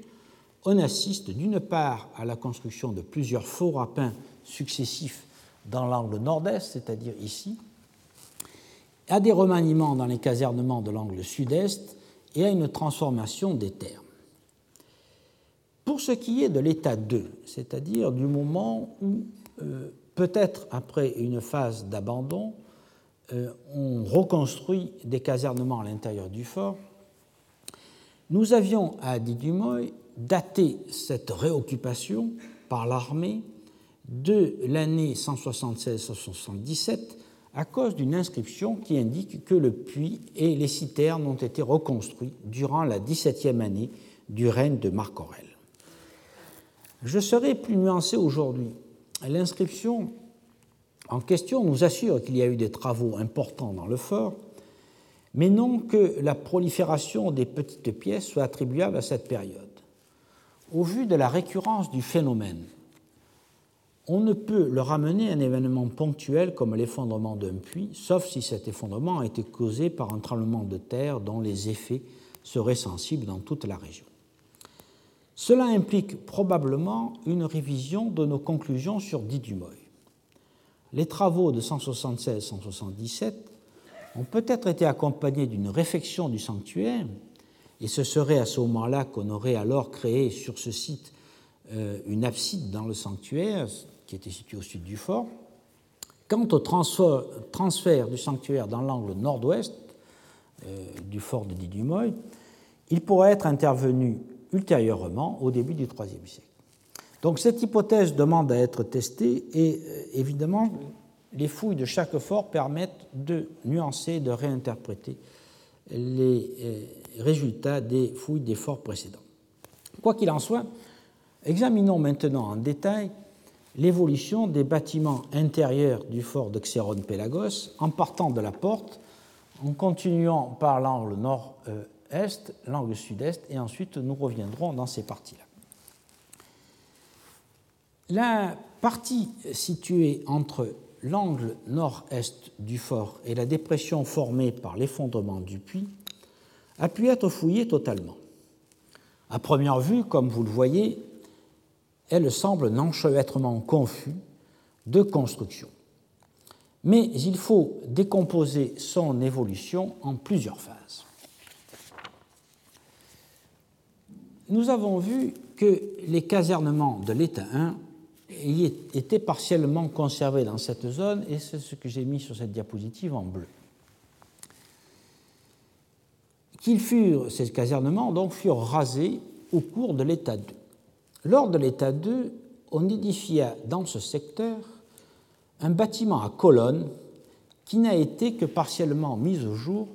on assiste d'une part à la construction de plusieurs faux rapins successifs dans l'angle nord-est, c'est-à-dire ici, à des remaniements dans les casernements de l'angle sud-est et à une transformation des termes. Pour ce qui est de l'état 2, c'est-à-dire du moment où, euh, peut-être après une phase d'abandon, euh, on reconstruit des casernements à l'intérieur du fort, nous avions à Didumoy daté cette réoccupation par l'armée de l'année 176-177 à cause d'une inscription qui indique que le puits et les citernes ont été reconstruits durant la 17e année du règne de Marc Aurèle. Je serai plus nuancé aujourd'hui. L'inscription en question nous assure qu'il y a eu des travaux importants dans le fort, mais non que la prolifération des petites pièces soit attribuable à cette période. Au vu de la récurrence du phénomène, on ne peut le ramener à un événement ponctuel comme l'effondrement d'un puits, sauf si cet effondrement a été causé par un tremblement de terre dont les effets seraient sensibles dans toute la région. Cela implique probablement une révision de nos conclusions sur Didumoy. Les travaux de 176-177 ont peut-être été accompagnés d'une réfection du sanctuaire, et ce serait à ce moment-là qu'on aurait alors créé sur ce site euh, une abside dans le sanctuaire, qui était situé au sud du fort. Quant au transfert, du sanctuaire dans l'angle nord-ouest euh, du fort de Didumoy, il pourrait être intervenu ultérieurement au début du IIIe siècle. Donc cette hypothèse demande à être testée et euh, évidemment les fouilles de chaque fort permettent de nuancer, de réinterpréter les euh, résultats des fouilles des forts précédents. Quoi qu'il en soit, examinons maintenant en détail l'évolution des bâtiments intérieurs du fort de Xéron-Pélagos en partant de la porte, en continuant par l'angle nord-est, l'angle sud-est, et ensuite nous reviendrons dans ces parties-là. La partie située entre l'angle nord-est du fort et la dépression formée par l'effondrement du puits a pu être fouillée totalement. À première vue, comme vous le voyez, elle semble un enchevêtrement confus de construction. Mais il faut décomposer son évolution en plusieurs phases. Nous avons vu que les casernements de l'État 1 étaient partiellement conservés dans cette zone, et c'est ce que j'ai mis sur cette diapositive en bleu. Qu'ils furent, ces casernements donc, furent rasés au cours de l'État 2. Lors de l'État 2, on édifia dans ce secteur un bâtiment à colonnes qui n'a été que partiellement mis au jour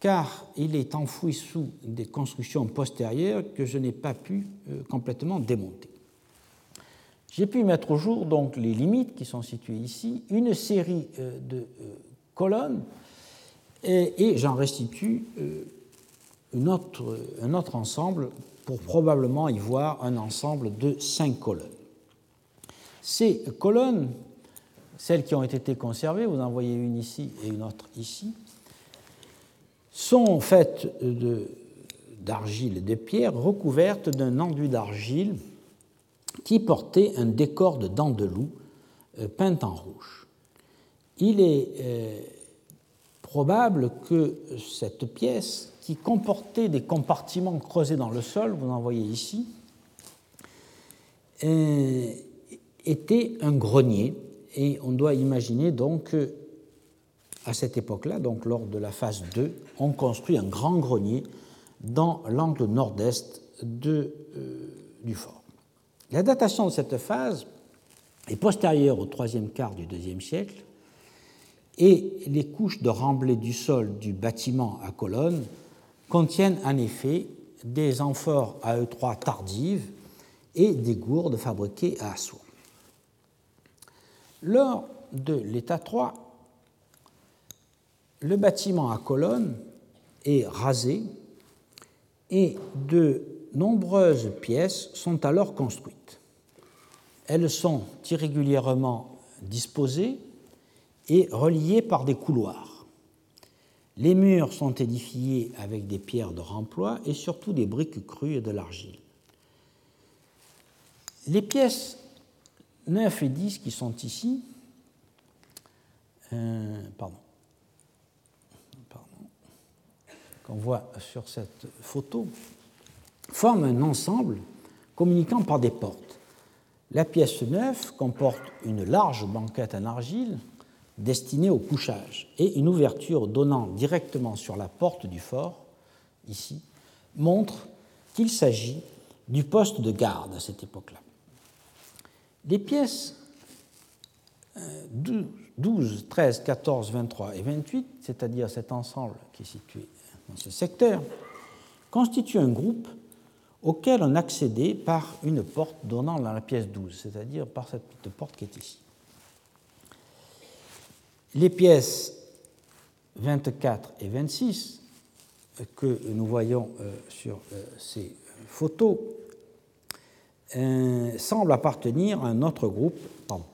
car il est enfoui sous des constructions postérieures que je n'ai pas pu euh, complètement démonter. J'ai pu mettre au jour donc les limites qui sont situées ici, une série euh, de euh, colonnes, et, j'en restitue un autre ensemble pour probablement y voir un ensemble de cinq colonnes. Ces colonnes, celles qui ont été conservées, vous en voyez une ici et une autre ici, sont faites d'argile et de pierre recouvertes d'un enduit d'argile qui portait un décor de dents de loup euh, peint en rouge. Il est euh, probable que cette pièce qui comportait des compartiments creusés dans le sol, vous en voyez ici, euh, était un grenier. Et on doit imaginer donc à cette époque-là, donc lors de la phase 2, on construit un grand grenier dans l'angle nord-est de, euh, du fort. La datation de cette phase est postérieure au troisième quart du deuxième siècle et les couches de remblai du sol du bâtiment à colonnes contiennent en effet des amphores AE3 tardives et des gourdes fabriquées à soie. Lors de l'état 3, le bâtiment à colonnes est rasé et de nombreuses pièces sont alors construites. Elles sont irrégulièrement disposées et reliées par des couloirs. Les murs sont édifiés avec des pierres de remploi et surtout des briques crues et de l'argile. Les pièces 9 et 10 qui sont ici, euh, qu'on voit sur cette photo, forment un ensemble communiquant par des portes. La pièce 9 comporte une large banquette en argile destinée au couchage et une ouverture donnant directement sur la porte du fort, ici, montre qu'il s'agit du poste de garde à cette époque-là. Les pièces 12, 13, 14, 23 et 28, c'est-à-dire cet ensemble qui est situé dans ce secteur, constituent un groupe auquel on accédait par une porte donnant dans la pièce 12, c'est-à-dire par cette petite porte qui est ici. Les pièces 24 et 26 que nous voyons euh, sur euh, ces photos euh, semblent appartenir à un autre groupe, pardon,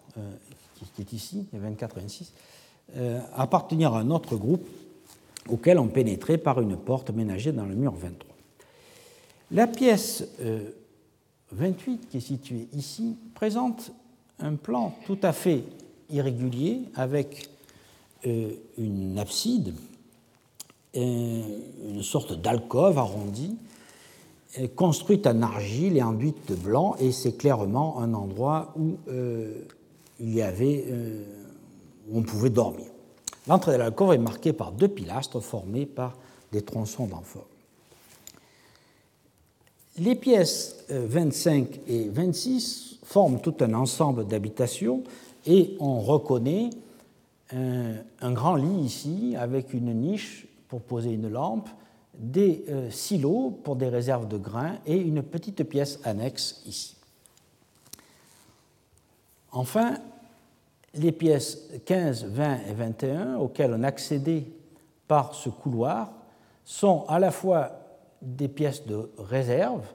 qui est ici, les 24 et 26, appartenir à un autre groupe auquel on pénétrait par une porte ménagée dans le mur 23. La pièce 28, euh, qui est située ici, présente un plan tout à fait irrégulier avec une abside, une sorte d'alcôve arrondie, construite en argile et enduite de blanc, et c'est clairement un endroit où euh, il y avait, où on pouvait dormir. L'entrée de l'alcôve est marquée par deux pilastres formés par des tronçons d'amphore. Les pièces 25 euh, et 26 forment tout un ensemble d'habitations et on reconnaît un, grand lit ici avec une niche pour poser une lampe, des euh, silos pour des réserves de grains et une petite pièce annexe ici. Enfin, les pièces 15, 20 et 21 auxquelles on accédait par ce couloir sont à la fois des pièces de réserve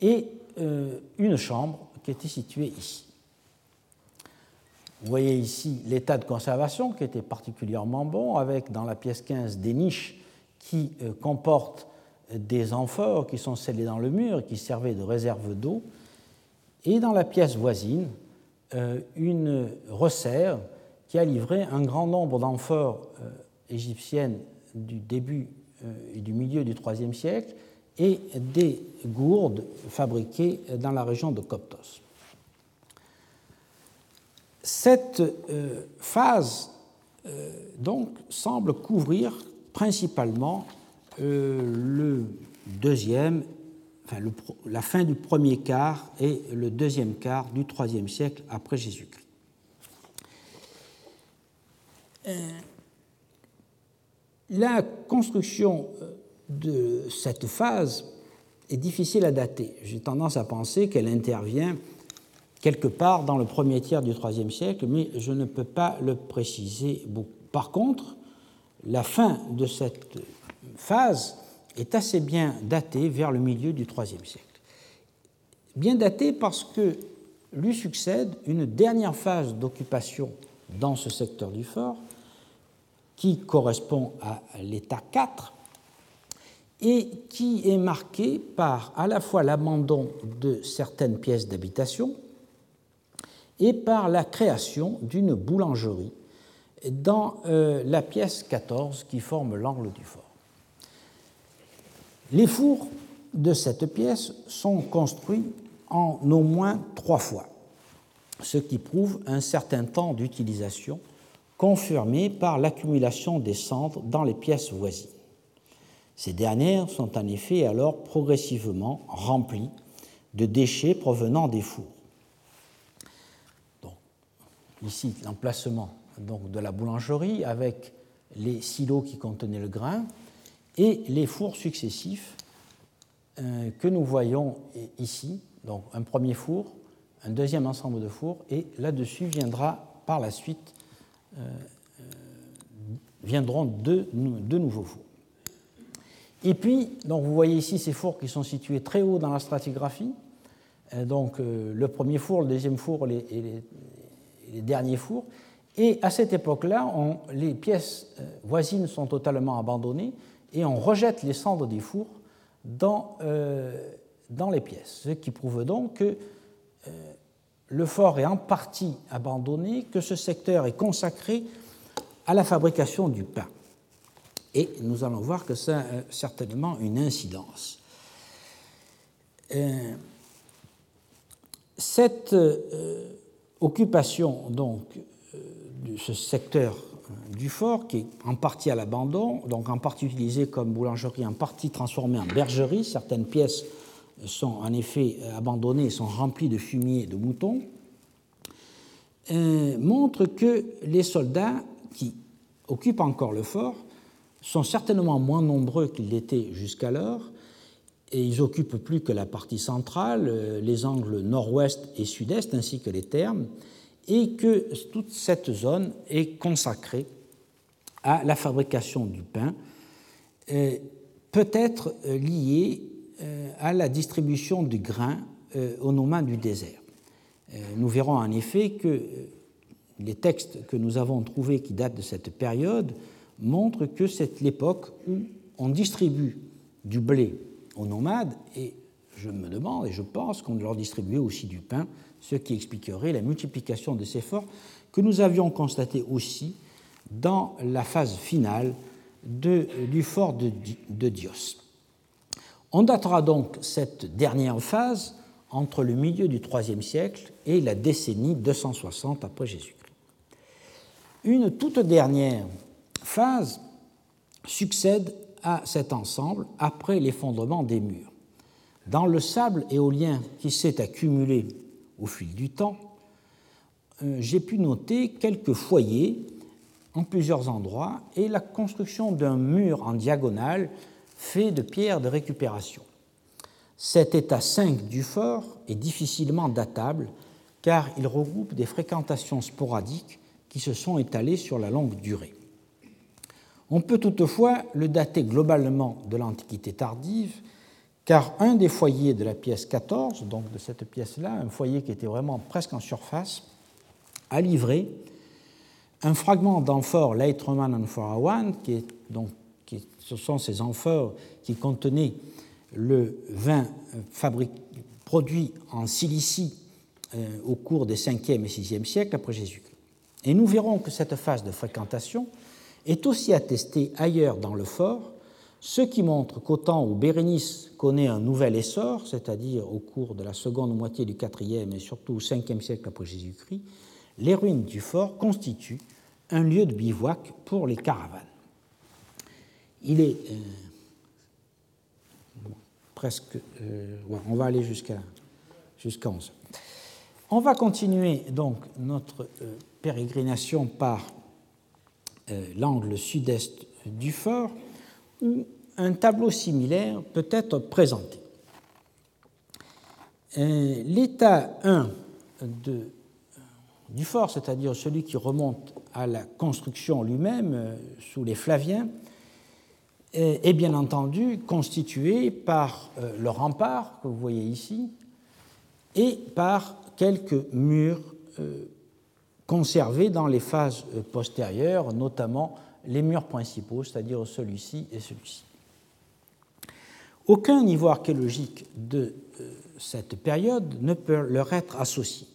et euh, une chambre qui était située ici. Vous voyez ici l'état de conservation qui était particulièrement bon, avec dans la pièce 15 des niches qui euh, comportent des amphores qui sont scellés dans le mur et qui servaient de réserve d'eau. Et dans la pièce voisine, euh, une resserre qui a livré un grand nombre d'amphores égyptiennes du début et du milieu du IIIe siècle et des gourdes fabriquées dans la région de Coptos. Cette euh, phase euh, donc semble couvrir principalement euh, le deuxième, enfin la fin du premier quart et le deuxième quart du troisième siècle après Jésus-Christ. La construction de cette phase est difficile à dater. J'ai tendance à penser qu'elle intervient quelque part dans le premier tiers du IIIe siècle, mais je ne peux pas le préciser beaucoup. Par contre, la fin de cette phase est assez bien datée vers le milieu du IIIe siècle. Bien datée parce que lui succède une dernière phase d'occupation dans ce secteur du fort, qui correspond à l'état 4, et qui est marqué par à la fois l'abandon de certaines pièces d'habitation et par la création d'une boulangerie dans euh, la pièce 14 qui forme l'angle du fort. Les fours de cette pièce sont construits en au moins trois fois, ce qui prouve un certain temps d'utilisation confirmé par l'accumulation des cendres dans les pièces voisines. Ces dernières sont en effet alors progressivement remplies de déchets provenant des fours. Ici, l'emplacement de la boulangerie avec les silos qui contenaient le grain et les fours successifs euh, que nous voyons ici. Donc, un premier four, un deuxième ensemble de fours, et là-dessus viendra par la suite euh, euh, viendront deux, deux nouveaux fours. Et puis, donc vous voyez ici ces fours qui sont situés très haut dans la stratigraphie. donc le premier four, le deuxième four les, derniers fours. Et à cette époque-là, les pièces voisines sont totalement abandonnées et on rejette les cendres des fours dans, dans les pièces. Ce qui prouve donc que le fort est en partie abandonné, que ce secteur est consacré à la fabrication du pain. Et nous allons voir que ça a certainement une incidence. Euh, cette euh, occupation donc euh, de ce secteur du fort, qui est en partie à l'abandon, donc en partie utilisé comme boulangerie, en partie transformé en bergerie, certaines pièces sont en effet abandonnés et sont remplis de fumier de moutons, euh, montre que les soldats qui occupent encore le fort sont certainement moins nombreux qu'ils l'étaient jusqu'alors, et ils occupent plus que la partie centrale, euh, les angles nord-ouest et sud-est, ainsi que les termes, et que toute cette zone est consacrée à la fabrication du pain, euh, peut-être liée euh, à la distribution du grain aux nomades du désert. Nous verrons en effet que les textes que nous avons trouvés qui datent de cette période montrent que c'est l'époque où on distribue du blé aux nomades et je me demande et je pense qu'on leur distribuait aussi du pain, ce qui expliquerait la multiplication de ces forts que nous avions constaté aussi dans la phase finale du fort de, de Dios. On datera donc cette dernière phase entre le milieu du IIIe siècle et la décennie 260 après Jésus-Christ. Une toute dernière phase succède à cet ensemble après l'effondrement des murs. Dans le sable éolien qui s'est accumulé au fil du temps, euh, j'ai pu noter quelques foyers en plusieurs endroits et la construction d'un mur en diagonale fait de pierres de récupération. Cet état 5 du fort est difficilement datable car il regroupe des fréquentations sporadiques qui se sont étalées sur la longue durée. On peut toutefois le dater globalement de l'Antiquité tardive, car un des foyers de la pièce 14, donc de cette pièce-là, un foyer qui était vraiment presque en surface, a livré un fragment d'amphore Leitroman One, qui est ce sont ces amphores qui contenaient le vin produit en Cilicie euh, au cours des 5e et 6e siècles après Jésus-Christ. Et nous verrons que cette phase de fréquentation est aussi attestée ailleurs dans le fort, ce qui montre qu'au temps où Bérénice connaît un nouvel essor, c'est-à-dire au cours de la seconde moitié du 4e et surtout au 5e siècle après Jésus-Christ, les ruines du fort constituent un lieu de bivouac pour les caravanes il est euh, presque. Euh, on va aller jusqu'à jusqu'à 11. On va continuer donc notre euh, pérégrination par l'angle sud-est du fort, où un tableau similaire peut être présenté. L'état 1 de, du fort, c'est-à-dire celui qui remonte à la construction lui-même sous les Flaviens, est bien entendu constitué par euh, le rempart que vous voyez ici et par quelques murs euh, conservés dans les phases euh, postérieures, notamment les murs principaux, c'est-à-dire celui-ci et celui-ci. Aucun niveau archéologique de cette période ne peut leur être associé,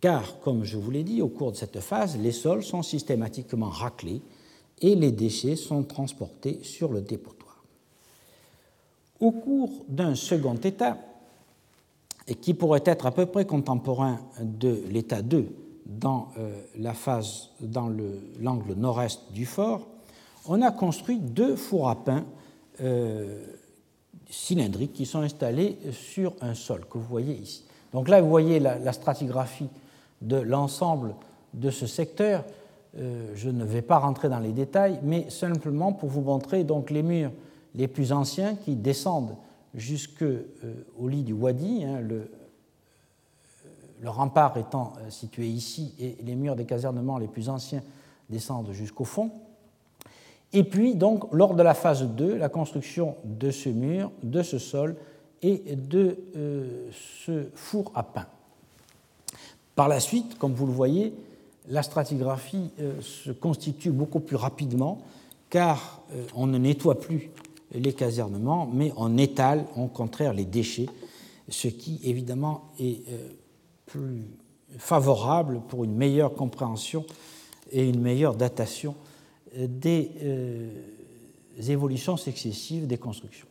car, comme je vous l'ai dit, au cours de cette phase, les sols sont systématiquement raclés et les déchets sont transportés sur le dépotoir. Au cours d'un second état, qui pourrait être à peu près contemporain de l'état 2 dans euh, la phase dans l'angle nord-est du fort, on a construit deux fours à pain euh, cylindriques qui sont installés sur un sol que vous voyez ici. Donc là, vous voyez la stratigraphie de l'ensemble de ce secteur euh, je ne vais pas rentrer dans les détails, mais simplement pour vous montrer donc les murs les plus anciens qui descendent jusqu'au euh, lit du Wadi, hein, le, rempart étant euh, situé ici et les murs des casernements les plus anciens descendent jusqu'au fond. Et puis, donc, lors de la phase 2, la construction de ce mur, de ce sol et de euh, ce four à pain. Par la suite, comme vous le voyez, la stratigraphie euh, se constitue beaucoup plus rapidement car on ne nettoie plus les casernements, mais on étale au contraire les déchets, ce qui évidemment est plus favorable pour une meilleure compréhension et une meilleure datation des évolutions successives des constructions.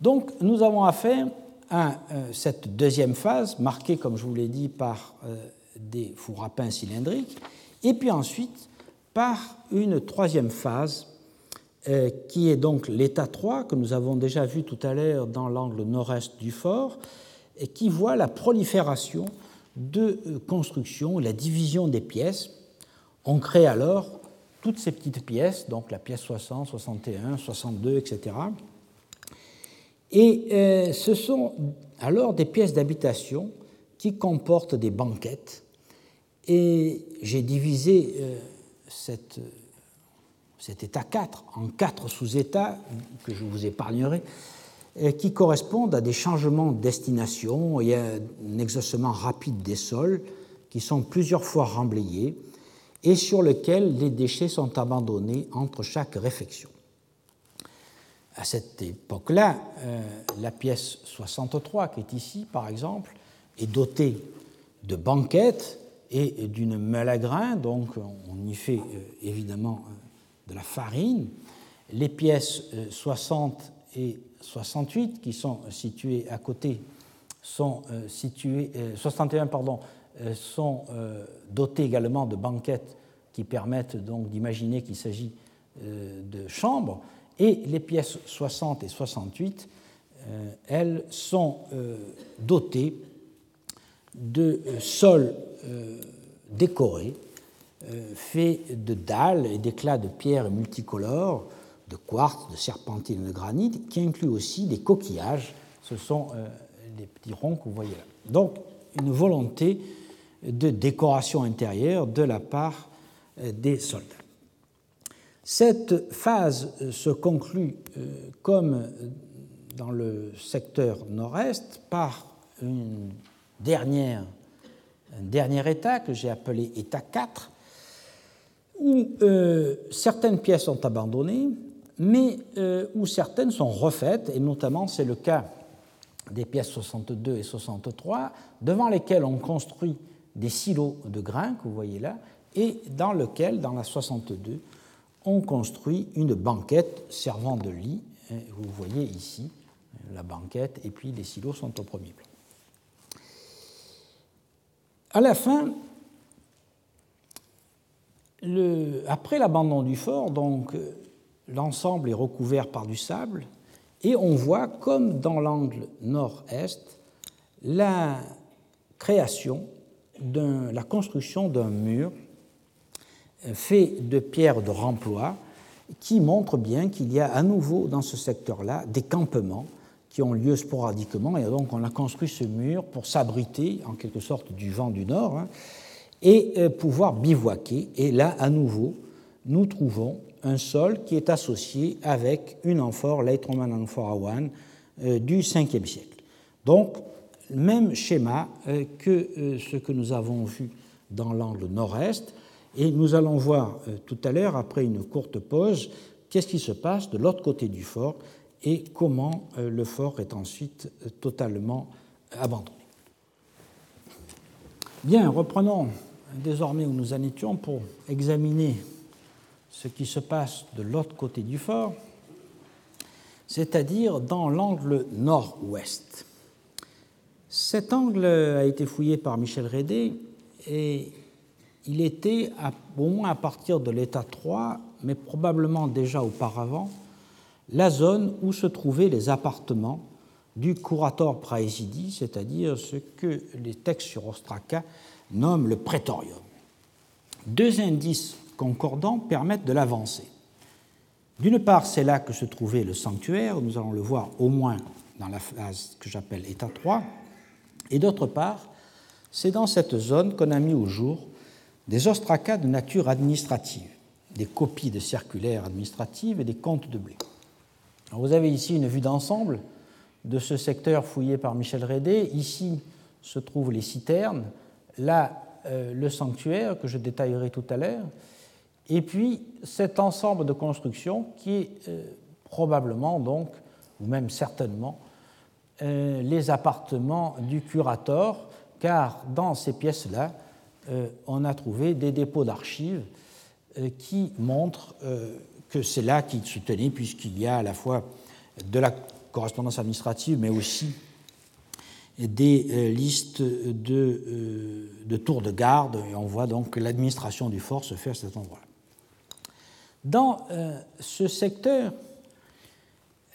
Donc nous avons affaire à euh, cette deuxième phase, marquée, comme je vous l'ai dit, par euh, des fours à pain cylindriques, et puis ensuite par une troisième phase, euh, qui est donc l'état 3, que nous avons déjà vu tout à l'heure dans l'angle nord-est du fort, et qui voit la prolifération de constructions, la division des pièces. On crée alors toutes ces petites pièces, donc la pièce 60, 61, 62, etc., et euh, ce sont alors des pièces d'habitation qui comportent des banquettes. Et j'ai divisé euh, cet état 4 en quatre sous-états que je vous épargnerai, euh, qui correspondent à des changements de destination. Et à un exaucement rapide des sols qui sont plusieurs fois remblayés et sur lesquels les déchets sont abandonnés entre chaque réfection. À cette époque-là, euh, la pièce 63, qui est ici, par exemple, est dotée de banquettes et d'une meule à grains, donc on y fait euh, évidemment euh, de la farine. Les pièces 60 et 68, qui sont situées à côté, sont situées, 61, pardon, sont dotées également de banquettes qui permettent donc d'imaginer qu'il s'agit de chambres. Et les pièces 60 et 68, euh, elles sont euh, dotées de euh, sols décorés, faits de dalles et d'éclats de pierre multicolores, de quartz, de serpentine de granit, qui incluent aussi des coquillages. Ce sont les petits ronds que vous voyez là. Donc, une volonté de décoration intérieure de la part des soldats. Cette phase euh, se conclut, euh, comme dans le secteur nord-est, par un dernier état que j'ai appelé état 4, où euh, certaines pièces sont abandonnées, mais où certaines sont refaites, et notamment c'est le cas des pièces 62 et 63, devant lesquelles on construit des silos de grains, que vous voyez là, et dans lequel, dans la 62, on construit une banquette servant de lit. Vous voyez ici la banquette et puis les silos sont au premier plan. À la fin, après l'abandon du fort, donc l'ensemble est recouvert par du sable et on voit, comme dans l'angle nord-est, la création, la construction d'un mur fait de pierres de remploi qui montre bien qu'il y a à nouveau dans ce secteur-là des campements qui ont lieu sporadiquement. Et donc on a construit ce mur pour s'abriter en quelque sorte du vent du nord hein, et euh, pouvoir bivouaquer. Et là, à nouveau, nous trouvons un sol qui est associé avec une amphore, l'Eitroman amphora Awan, euh, du 5e siècle. Donc, même schéma euh, que ce que nous avons vu dans l'angle nord-est, et nous allons voir euh, tout à l'heure, après une courte pause, qu'est-ce qui se passe de l'autre côté du fort et comment euh, le fort est ensuite euh, totalement abandonné. Bien, reprenons désormais où nous en étions pour examiner ce qui se passe de l'autre côté du fort, c'est-à-dire dans l'angle nord-ouest. Cet angle a été fouillé par Michel Rédé et il était, au moins à partir de l'état 3, mais probablement déjà auparavant, la zone où se trouvaient les appartements du curator praesidi, c'est-à-dire ce que les textes sur Ostraka nomment le prétorium. Deux indices concordants permettent de l'avancer. D'une part, c'est là que se trouvait le sanctuaire, nous allons le voir au moins dans la phase que j'appelle état 3, et d'autre part, c'est dans cette zone qu'on a mis au jour des ostracas de nature administrative. des copies de circulaires administratives et des comptes de blé. vous avez ici une vue d'ensemble de ce secteur fouillé par Michel Rédé. Ici se trouvent les citernes, là euh, le sanctuaire que je détaillerai tout à l'heure, et puis cet ensemble de constructions qui est euh, probablement donc, ou même certainement, euh, les appartements du curator, car dans ces pièces-là, on a trouvé des dépôts d'archives qui montrent que c'est là qu'il se tenait, puisqu'il y a à la fois de la correspondance administrative, mais aussi des euh, listes de, euh, de, tours de garde, et on voit donc que l'administration du fort se fait à cet endroit. Dans euh, ce secteur,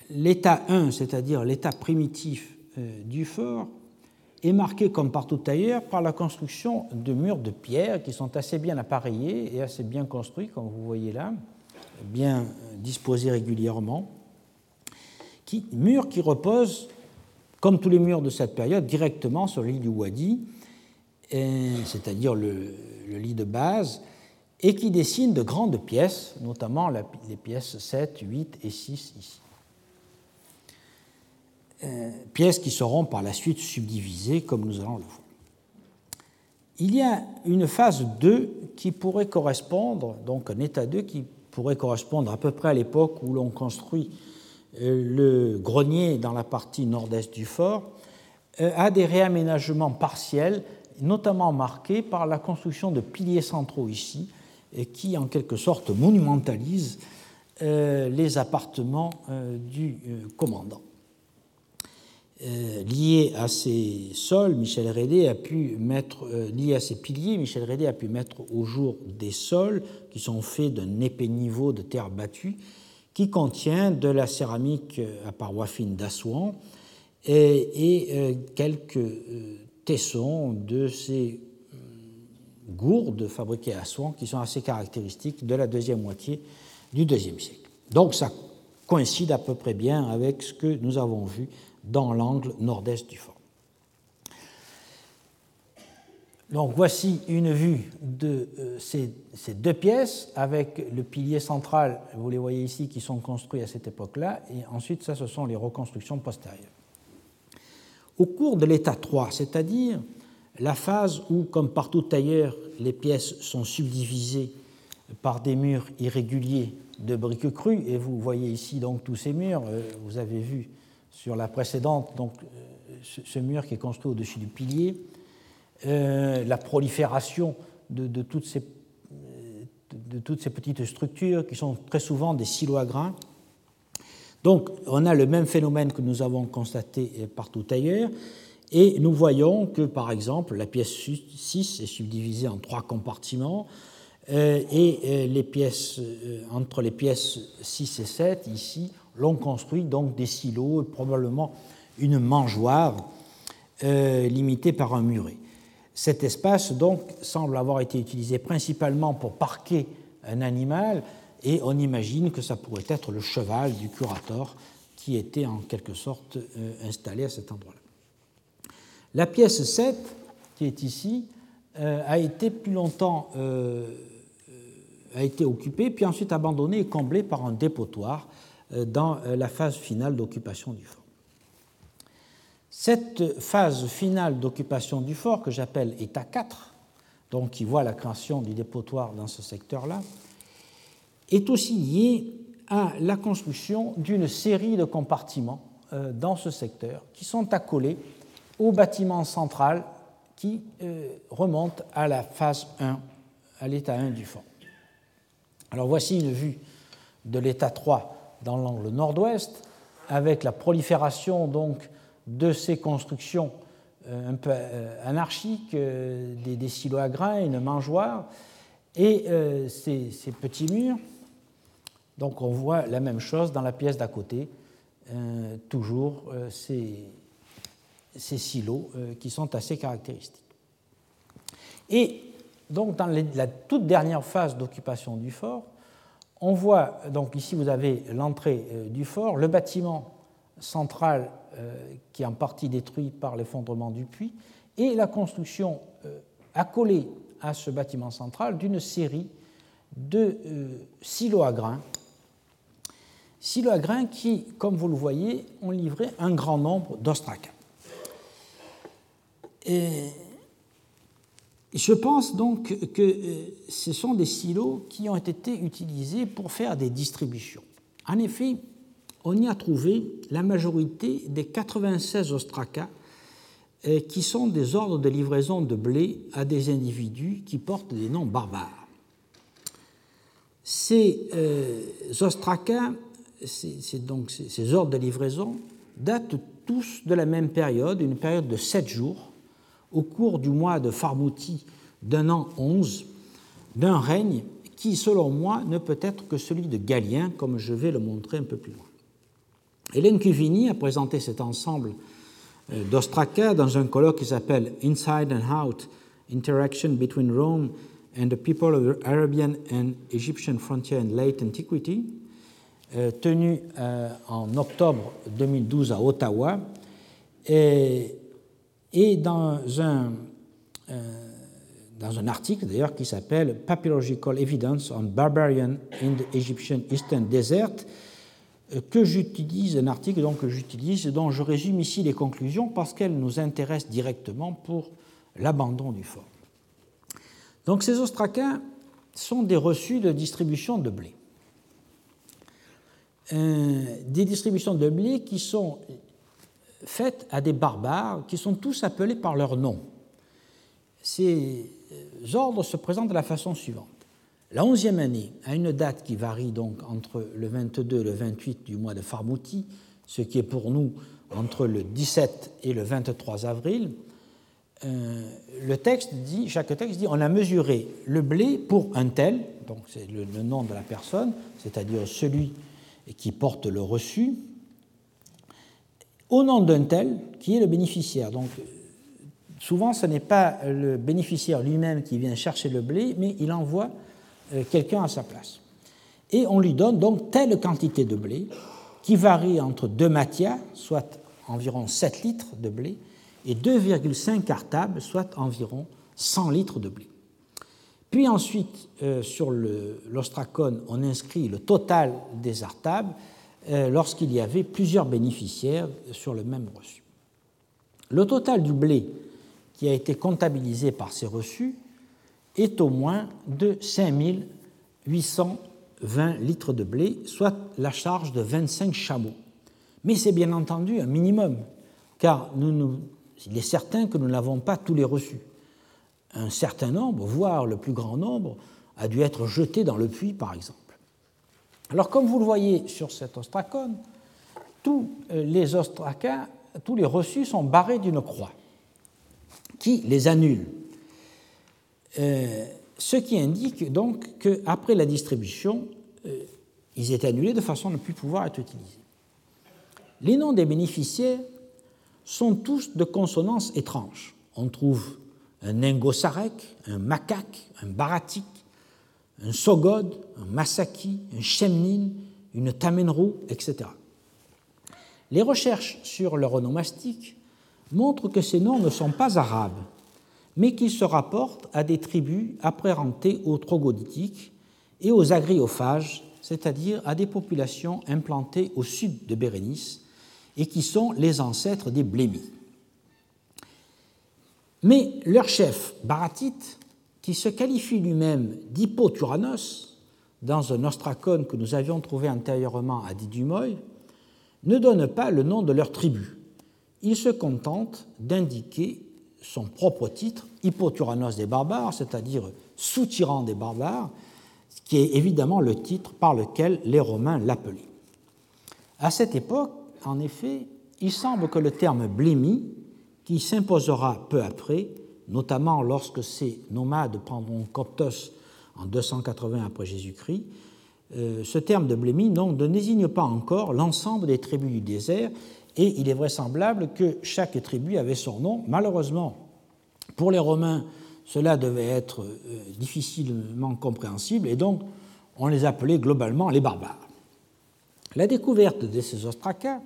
l'état 1, c'est-à-dire l'état primitif du fort, est marqué comme partout ailleurs par la construction de murs de pierre qui sont assez bien appareillés et assez bien construits, comme vous voyez là, bien disposés régulièrement murs qui reposent, comme tous les murs de cette période, directement sur le lit du Wadi, c'est-à-dire le, lit de base, et qui dessinent de grandes pièces, notamment les pièces 7, 8 et 6 ici. Euh, pièces qui seront par la suite subdivisées comme nous allons le voir. Il y a une phase 2 qui pourrait correspondre, donc un état 2 qui pourrait correspondre à peu près à l'époque où l'on construit euh, le grenier dans la partie nord-est du fort euh, a des réaménagements partiels, notamment marqués par la construction de piliers centraux ici, et qui en quelque sorte monumentalisent euh, les appartements du commandant. Lié à ces sols, Michel Rédé a pu mettre, lié à ces piliers, Michel Rédé a pu mettre au jour des sols qui sont faits d'un épais niveau de terre battue qui contient de la céramique à parois fines d'Assouan et, euh, quelques euh, tessons de ces euh, gourdes fabriquées à Assouan qui sont assez caractéristiques de la deuxième moitié du deuxième siècle. Donc ça coïncide à peu près bien avec ce que nous avons vu dans l'angle nord-est du fort. Donc voici une vue de euh, ces, deux pièces avec le pilier central, vous les voyez ici, qui sont construits à cette époque-là, et ensuite ça ce sont les reconstructions postérieures. Au cours de l'état 3, c'est-à-dire la phase où, comme partout ailleurs, les pièces sont subdivisées par des murs irréguliers de briques crues, et vous voyez ici donc tous ces murs, euh, vous avez vu sur la précédente donc, euh, ce mur qui est construit au-dessus du pilier, euh, la prolifération de, toutes ces, de, toutes ces, petites structures qui sont très souvent des silos à grains. Donc on a le même phénomène que nous avons constaté partout ailleurs, et nous voyons que par exemple la pièce 6 est subdivisée en trois compartiments, euh, et euh, pièces, entre les pièces 6 et 7, ici, l'on construit donc des silos, probablement une mangeoire limitée par un muret. Cet espace donc semble avoir été utilisé principalement pour parquer un animal et on imagine que ça pourrait être le cheval du curator qui était en quelque sorte euh, installé à cet endroit-là. La pièce 7, qui est ici, euh, a été plus longtemps euh, a été occupée, puis ensuite abandonnée et comblée par un dépotoir dans la phase finale d'occupation du fort. Cette phase finale d'occupation du fort, que j'appelle état 4, donc qui voit la création du dépotoir dans ce secteur-là, est aussi liée à la construction d'une série de compartiments euh, dans ce secteur qui sont accolés au bâtiment central qui euh, remonte à la phase 1, à l'état 1 du fort. Alors voici une vue de l'état 3 dans l'angle nord-ouest, avec la prolifération donc de ces constructions euh, un peu euh, anarchiques, des, silos à grains, une mangeoire, et ces, petits murs. Donc on voit la même chose dans la pièce d'à côté, toujours ces, ces silos qui sont assez caractéristiques. Et donc dans la toute dernière phase d'occupation du fort, on voit, donc ici vous avez l'entrée du fort, le bâtiment central euh, qui est en partie détruit par l'effondrement du puits, et la construction euh, accolée à ce bâtiment central d'une série de euh, silos à grains. Silos à grains qui, comme vous le voyez, ont livré un grand nombre d'ostracas. Et je pense donc que euh, ce sont des silos qui ont été utilisés pour faire des distributions. En effet, on y a trouvé la majorité des 96 ostracas euh, qui sont des ordres de livraison de blé à des individus qui portent des noms barbares. Ces euh, ostracas, donc ces ordres de livraison, datent tous de la même période, une période de sept jours, au cours du mois de Farmouti d'un an 11, d'un règne qui, selon moi, ne peut être que celui de Galien, comme je vais le montrer un peu plus loin. Hélène Cuvini a présenté cet ensemble euh, d'Ostraka dans un colloque qui s'appelle Inside and Out Interaction between Rome and the People of the Arabian and Egyptian Frontier in Late Antiquity, euh, tenu euh, en octobre 2012 à Ottawa, et dans, un, dans un article d'ailleurs qui s'appelle Papyrological Evidence on Barbarian in the Egyptian Eastern Desert, que j'utilise, un article donc que j'utilise, dont je résume ici les conclusions parce qu'elles nous intéressent directement pour l'abandon du fort. Donc ces ostraquins sont des reçus de distribution de blé. Euh, des distributions de blé qui sont faites à des barbares qui sont tous appelés par leur nom. Ces ordres se présentent de la façon suivante. La onzième année, à une date qui varie donc entre le 22 et le 28 du mois de Farmouti, ce qui est pour nous entre le 17 et le 23 avril, euh, le texte dit, chaque texte dit, on a mesuré le blé pour un tel, donc c'est le, nom de la personne, c'est-à-dire celui qui porte le reçu, au nom d'un tel qui est le bénéficiaire. Donc souvent ce n'est pas le bénéficiaire lui-même qui vient chercher le blé, mais il envoie euh, quelqu'un à sa place. Et on lui donne donc telle quantité de blé qui varie entre 2 matias, soit environ 7 litres de blé, et 2,5 artables, soit environ 100 litres de blé. Puis ensuite, euh, sur l'ostracone, on inscrit le total des artables lorsqu'il y avait plusieurs bénéficiaires sur le même reçu. Le total du blé qui a été comptabilisé par ces reçus est au moins de 5820 litres de blé, soit la charge de 25 chameaux. Mais c'est bien entendu un minimum, car il est certain que nous n'avons pas tous les reçus. Un certain nombre, voire le plus grand nombre, a dû être jeté dans le puits, par exemple. Alors, comme vous le voyez sur cet ostracone, tous euh, les ostracas, tous les reçus sont barrés d'une croix qui les annule. Euh, ce qui indique donc qu'après la distribution, euh, ils étaient annulés de façon à ne plus pouvoir être utilisés. Les noms des bénéficiaires sont tous de consonances étranges. On trouve un Nengosarek, un Makak, un Baratik, un Sogod, un Masaki, un Shemnin, une Tamenrou, etc. Les recherches sur leur onomastique montrent que ces noms ne sont pas arabes, mais qui se rapportent à des tribus apparentées aux troglodytiques et aux agriophages, c'est-à-dire à des populations implantées au sud de Bérénice et qui sont les ancêtres des blémis. Mais leur chef, Baratite, qui se qualifie lui-même d'Hippoturanos, dans un ostracone que nous avions trouvé antérieurement à Didumoy, ne donne pas le nom de leur tribu. Il se contente d'indiquer son propre titre, Hippoturanos des barbares, c'est-à-dire sous-tyran des barbares, qui est évidemment le titre par lequel les Romains l'appelaient. À cette époque, en effet, il semble que le terme blémie, qui s'imposera peu après, notamment lorsque ces nomades prendront Coptos en 280 après Jésus-Christ, euh, ce terme de blémie ne désigne pas encore l'ensemble des tribus du désert, et il est vraisemblable que chaque tribu avait son nom. Malheureusement, pour les Romains, cela devait être euh, difficilement compréhensible, et donc on les appelait globalement les barbares. La découverte de ces ostracas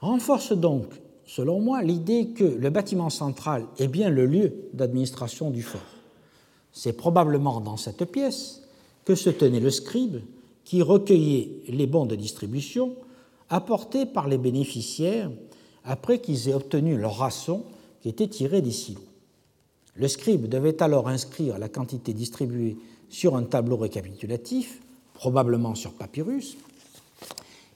renforce donc, selon moi, l'idée que le bâtiment central est bien le lieu d'administration du fort. C'est probablement dans cette pièce que se tenait le scribe qui recueillait les bons de distribution apportés par les bénéficiaires après qu'ils aient obtenu leur ration qui était tirée des silos. Le scribe devait alors inscrire la quantité distribuée sur un tableau récapitulatif, probablement sur papyrus,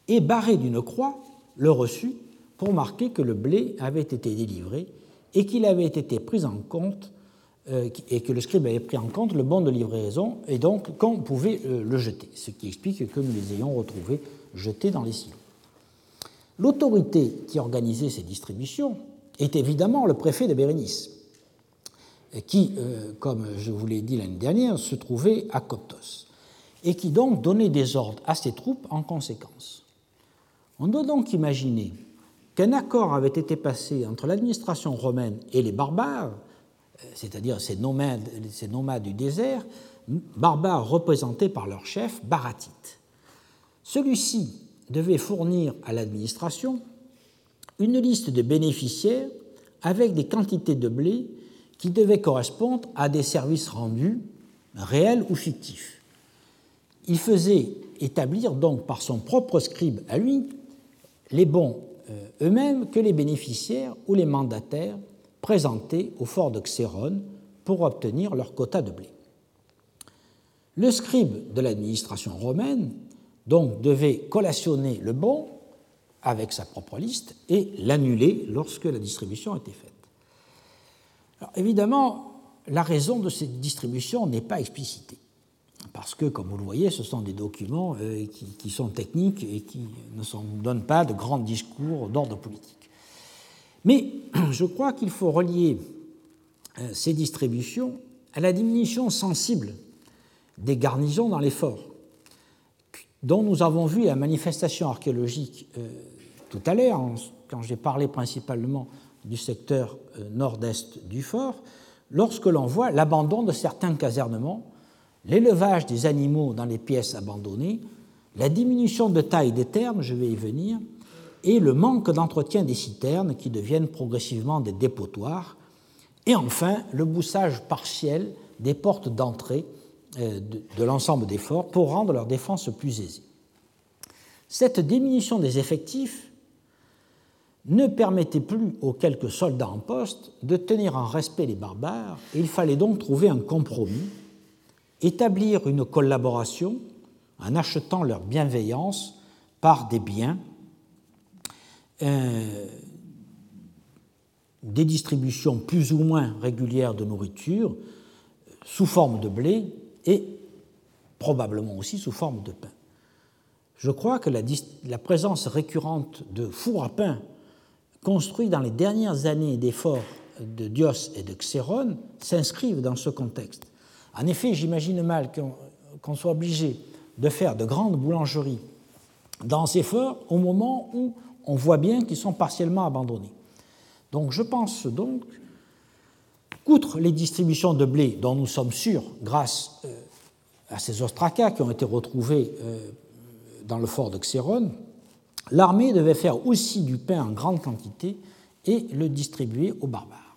et barrer d'une croix le reçu pour marquer que le blé avait été délivré et qu'il avait été pris en compte euh, et que le scribe avait pris en compte le bon de livraison et donc qu'on pouvait euh, le jeter, ce qui explique que nous les ayons retrouvés jetés dans les silos. L'autorité qui organisait ces distributions est évidemment le préfet de Bérénice, qui, euh, comme je vous l'ai dit l'année dernière, se trouvait à Coptos, et qui donc donnait des ordres à ses troupes en conséquence. On doit donc imaginer qu'un accord avait été passé entre l'administration romaine et les barbares, euh, c'est-à-dire ces nomades, ces nomades du désert, barbares représentés par leur chef, Baratite. Celui-ci devait fournir à l'administration une liste de bénéficiaires avec des quantités de blé qui devaient correspondre à des services rendus, réels ou fictifs. Il faisait établir donc par son propre scribe à lui les bons eux-mêmes que les bénéficiaires ou les mandataires présentés au fort de Xéron pour obtenir leur quota de blé. Le scribe de l'administration romaine donc devait collationner le bon avec sa propre liste et l'annuler lorsque la distribution était faite. Évidemment, la raison de cette distribution n'est pas explicitée, parce que, comme vous le voyez, ce sont des documents euh, qui, sont techniques et qui ne donnent pas de grands discours d'ordre politique. Mais je crois qu'il faut relier euh, ces distributions à la diminution sensible des garnisons dans les forts, dont nous avons vu la manifestation archéologique euh, tout à l'heure, quand j'ai parlé principalement du secteur nord-est du fort, lorsque l'on voit l'abandon de certains casernements, l'élevage des animaux dans les pièces abandonnées, la diminution de taille des termes, je vais y venir, et le manque d'entretien des citernes qui deviennent progressivement des dépotoirs, et enfin le boussage partiel des portes d'entrée euh, de l'ensemble des forts pour rendre leur défense plus aisée. Cette diminution des effectifs ne permettait plus aux quelques soldats en poste de tenir en respect les barbares, et il fallait donc trouver un compromis, établir une collaboration en achetant leur bienveillance par des biens, euh, des distributions plus ou moins régulières de nourriture sous forme de blé et probablement aussi sous forme de pain. Je crois que la, présence récurrente de fours à pain construits dans les dernières années des forts de Dios et de Xéron s'inscrivent dans ce contexte. En effet, j'imagine mal qu'on soit obligé de faire de grandes boulangeries dans ces forts au moment où on voit bien qu'ils sont partiellement abandonnés. Donc je pense donc qu'outre les distributions de blé dont nous sommes sûrs grâce euh, à ces ostracas qui ont été retrouvés euh, dans le fort de Xéron, L'armée devait faire aussi du pain en grande quantité et le distribuer aux barbares.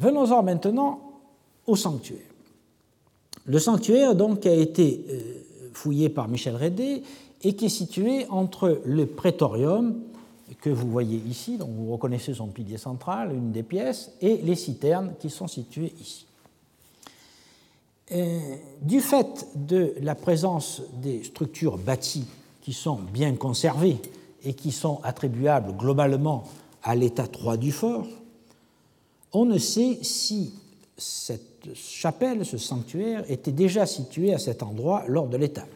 Venons-en maintenant au sanctuaire. Le sanctuaire donc a été euh, fouillé par Michel Rédé et qui est situé entre le prétorium que vous voyez ici, donc vous reconnaissez son pilier central, une des pièces, et les citernes qui sont situées ici. Euh, du fait de la présence des structures bâties qui sont bien conservés et qui sont attribuables globalement à l'état 3 du fort, on ne sait si cette chapelle, ce sanctuaire, était déjà situé à cet endroit lors de l'état.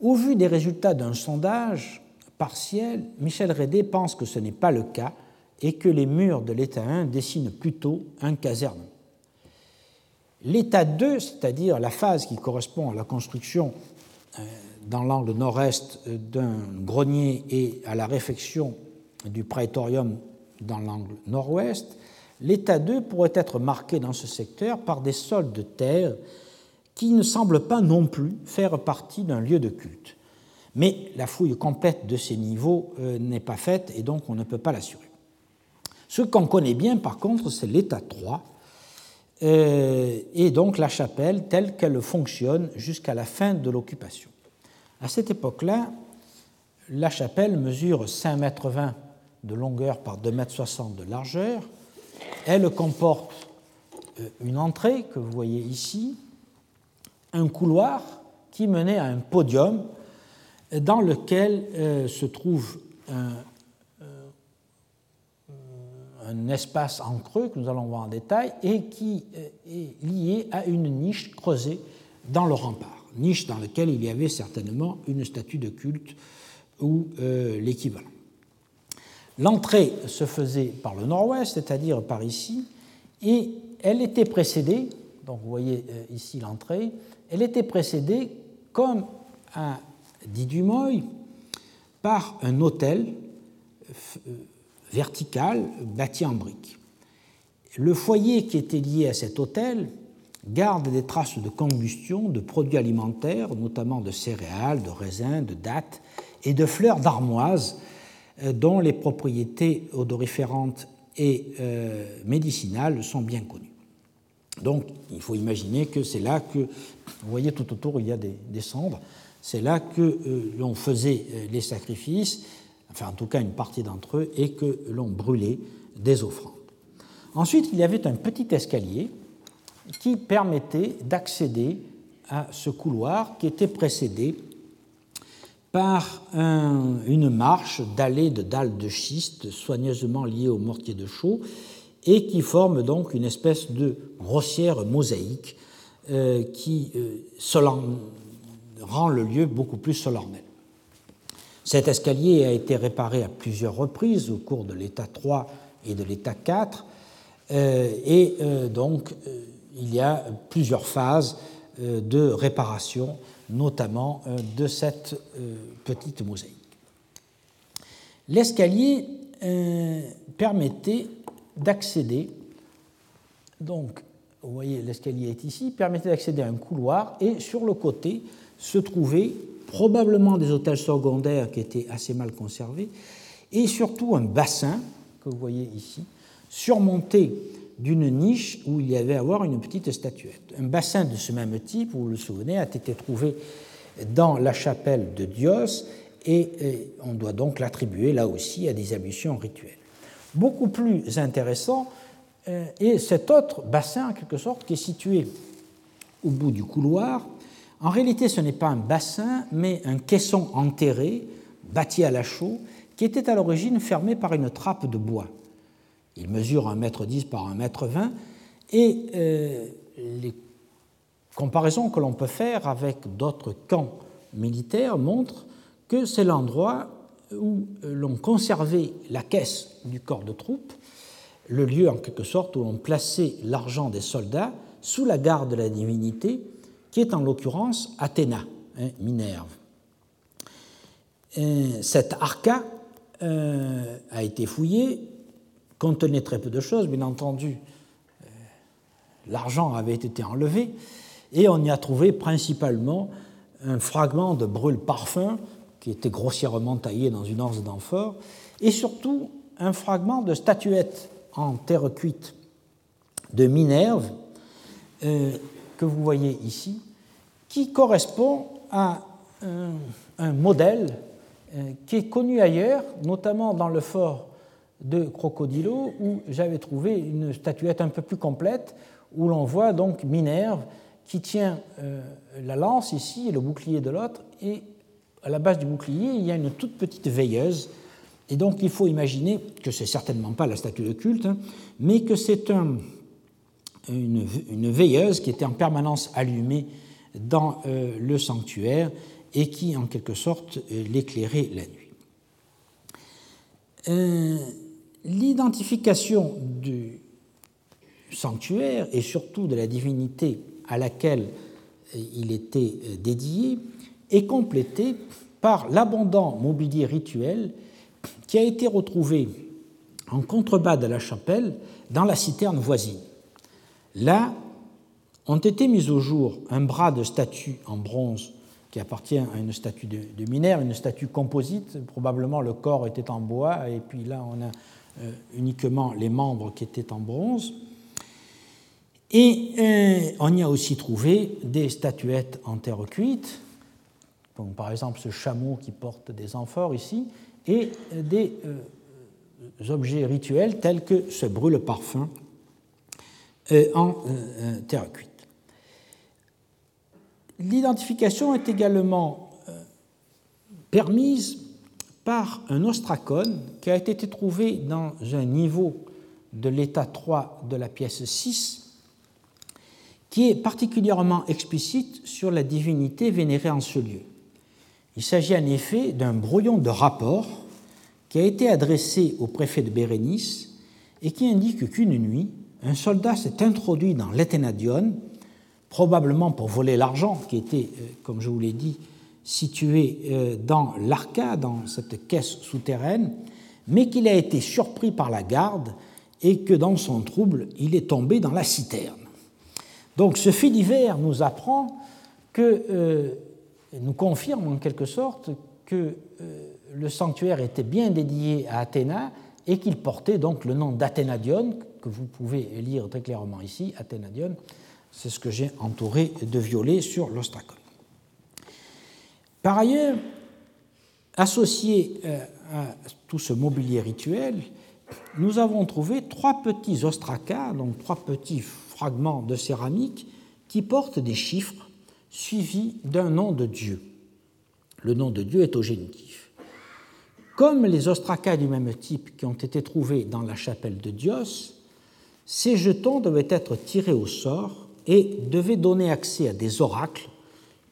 Au vu des résultats d'un sondage partiel, Michel Rédé pense que ce n'est pas le cas et que les murs de l'état 1 dessinent plutôt un caserne. L'état 2, c'est-à-dire la phase qui correspond à la construction euh, dans l'angle nord-est d'un grenier et à la réfection du praetorium dans l'angle nord-ouest, l'état 2 pourrait être marqué dans ce secteur par des sols de terre qui ne semblent pas non plus faire partie d'un lieu de culte. Mais la fouille complète de ces niveaux euh, n'est pas faite et donc on ne peut pas l'assurer. Ce qu'on connaît bien par contre, c'est l'état 3, et donc la chapelle telle qu'elle fonctionne jusqu'à la fin de l'occupation. À cette époque-là, la chapelle mesure 5,20 mètres de longueur par 2,60 mètres de largeur. Elle comporte euh, une entrée que vous voyez ici, un couloir qui menait à un podium dans lequel euh, se trouve euh, un, espace en creux que nous allons voir en détail et qui est lié à une niche creusée dans le rempart, niche dans laquelle il y avait certainement une statue de culte ou l'équivalent. L'entrée se faisait par le nord-ouest, c'est-à-dire par ici, et elle était précédée, donc vous voyez euh, ici l'entrée, elle était précédée, comme a dit Dumoy, par un hôtel euh, vertical bâti en briques. Le foyer qui était lié à cet hôtel garde des traces de combustion de produits alimentaires, notamment de céréales, de raisins, de dattes et de fleurs d'armoise dont les propriétés odoriférantes et euh, médicinales sont bien connues. Donc il faut imaginer que c'est là que, vous voyez tout autour il y a des, cendres, c'est là que euh, l'on faisait les sacrifices, enfin en tout cas une partie d'entre eux, et que l'on brûlait des offrandes. Ensuite il y avait un petit escalier qui permettait d'accéder à ce couloir qui était précédé par une marche dallée de dalles de schiste soigneusement liées au mortier de chaux et qui forme donc une espèce de grossière mosaïque euh, qui euh, rend le lieu beaucoup plus solennel. Cet escalier a été réparé à plusieurs reprises au cours de l'état 3 et de l'état 4 euh, et donc il y a plusieurs phases de réparation notamment euh, de cette euh, petite mosaïque. L'escalier euh, permettait d'accéder, donc vous voyez l'escalier est ici, permettait d'accéder à un couloir et sur le côté se trouvaient probablement des hôtels secondaires qui étaient assez mal conservés et surtout un bassin que vous voyez ici, surmonté d'une niche où il y avait à avoir une petite statuette. Un bassin de ce même type, vous vous le souvenez, a été trouvé dans la chapelle de Dios et on doit donc l'attribuer là aussi à des ablutions rituelles. Beaucoup plus intéressant euh, est cet autre bassin, en quelque sorte, qui est situé au bout du couloir. En réalité, ce n'est pas un bassin, mais un caisson enterré, bâti à la chaux, qui était à l'origine fermé par une trappe de bois. Il mesure 1,10 m par 1,20 m et euh, les comparaisons que l'on peut faire avec d'autres camps militaires montrent que c'est l'endroit où l'on conservait la caisse du corps de troupes, le lieu en quelque sorte où l'on plaçait l'argent des soldats sous la garde de la divinité, qui est en l'occurrence Athéna, hein, Minerve. Euh, cet arca euh, a été fouillé contenait très peu de choses, bien entendu. Euh, l'argent avait été enlevé et on y a trouvé principalement un fragment de brûle-parfum qui était grossièrement taillé dans une anse d'amphore et surtout un fragment de statuette en terre cuite de Minerve euh, que vous voyez ici, qui correspond à un, modèle euh, qui est connu ailleurs, notamment dans le fort de Crocodilo où j'avais trouvé une statuette un peu plus complète où l'on voit donc Minerve qui tient euh, la lance ici et le bouclier de l'autre et à la base du bouclier il y a une toute petite veilleuse et donc il faut imaginer que c'est certainement pas la statue de culte hein, mais que c'est un, une, veilleuse qui était en permanence allumée dans euh, le sanctuaire et qui en quelque sorte euh, l'éclairait la nuit. L'identification du sanctuaire et surtout de la divinité à laquelle il était dédié est complétée par l'abondant mobilier rituel qui a été retrouvé en contrebas de la chapelle dans la citerne voisine. Là ont été mis au jour un bras de statue en bronze qui appartient à une statue de, de Minerve, une statue composite, probablement le corps était en bois, et puis là on a euh, uniquement les membres qui étaient en bronze. Et euh, on y a aussi trouvé des statuettes en terre cuite, comme par exemple ce chameau qui porte des amphores ici, et des euh, objets rituels tels que ce brûle-parfum euh, en terre cuite. L'identification est également permise par un ostracone qui a été trouvé dans un niveau de l'état 3 de la pièce 6 qui est particulièrement explicite sur la divinité vénérée en ce lieu. Il s'agit en effet d'un brouillon de rapport qui a été adressé au préfet de Bérénice et qui indique qu'une nuit, un soldat s'est introduit dans l'Ethénadion, probablement pour voler l'argent qui était, euh, comme je vous l'ai dit, situé euh, dans l'Arca, dans cette caisse souterraine, mais qu'il a été surpris par la garde et que dans son trouble, il est tombé dans la citerne. Donc ce fait divers nous apprend que, euh, nous confirme en quelque sorte que euh, le sanctuaire était bien dédié à Athéna et qu'il portait donc le nom d'Athénadion, que vous pouvez lire très clairement ici, Athénadion, c'est ce que j'ai entouré de violet sur l'ostracone. Par ailleurs, associé euh, à tout ce mobilier rituel, nous avons trouvé trois petits ostracas, donc trois petits fragments de céramique qui portent des chiffres suivis d'un nom de Dieu. Le nom de Dieu est au génitif. Comme les ostracas du même type qui ont été trouvés dans la chapelle de Dios, ces jetons devaient être tirés au sort et devaient donner accès à des oracles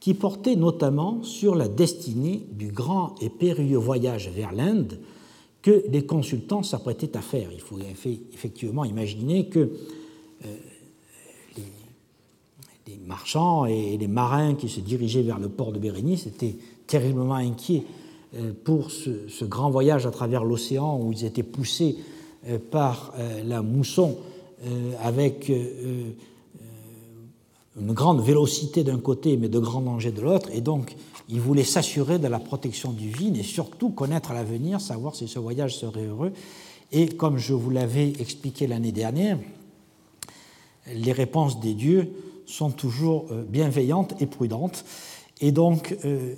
qui portaient notamment sur la destinée du grand et périlleux voyage vers l'Inde que les consultants s'apprêtaient à faire. Il faut effectivement imaginer que euh, les marchands et les marins qui se dirigeaient vers le port de Bérénice étaient terriblement inquiets euh, pour ce, grand voyage à travers l'océan où ils étaient poussés euh, par la mousson avec une grande vélocité d'un côté mais de grands dangers de l'autre. Et donc, ils voulaient s'assurer de la protection du vide et surtout connaître l'avenir, savoir si ce voyage serait heureux. Et comme je vous l'avais expliqué l'année dernière, les réponses des dieux sont toujours euh, bienveillantes et prudentes. Et donc, euh,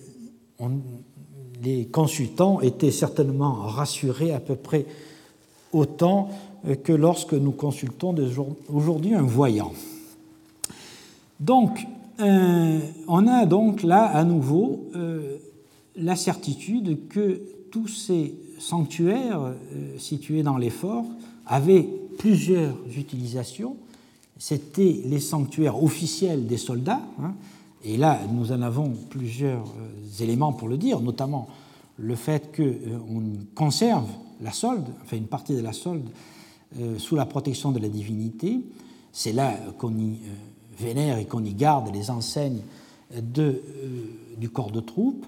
les consultants étaient certainement rassurés à peu près autant euh, que lorsque nous consultons aujourd'hui un voyant. Donc, on a donc là à nouveau la certitude que tous ces sanctuaires situés dans les forts avaient plusieurs utilisations c'était les sanctuaires officiels des soldats. Hein. et là, nous en avons plusieurs euh, éléments pour le dire, notamment le fait qu'on euh, conserve la solde, enfin une partie de la solde, euh, sous la protection de la divinité. C'est là qu'on y vénère et qu'on y garde les enseignes de, du corps de troupe.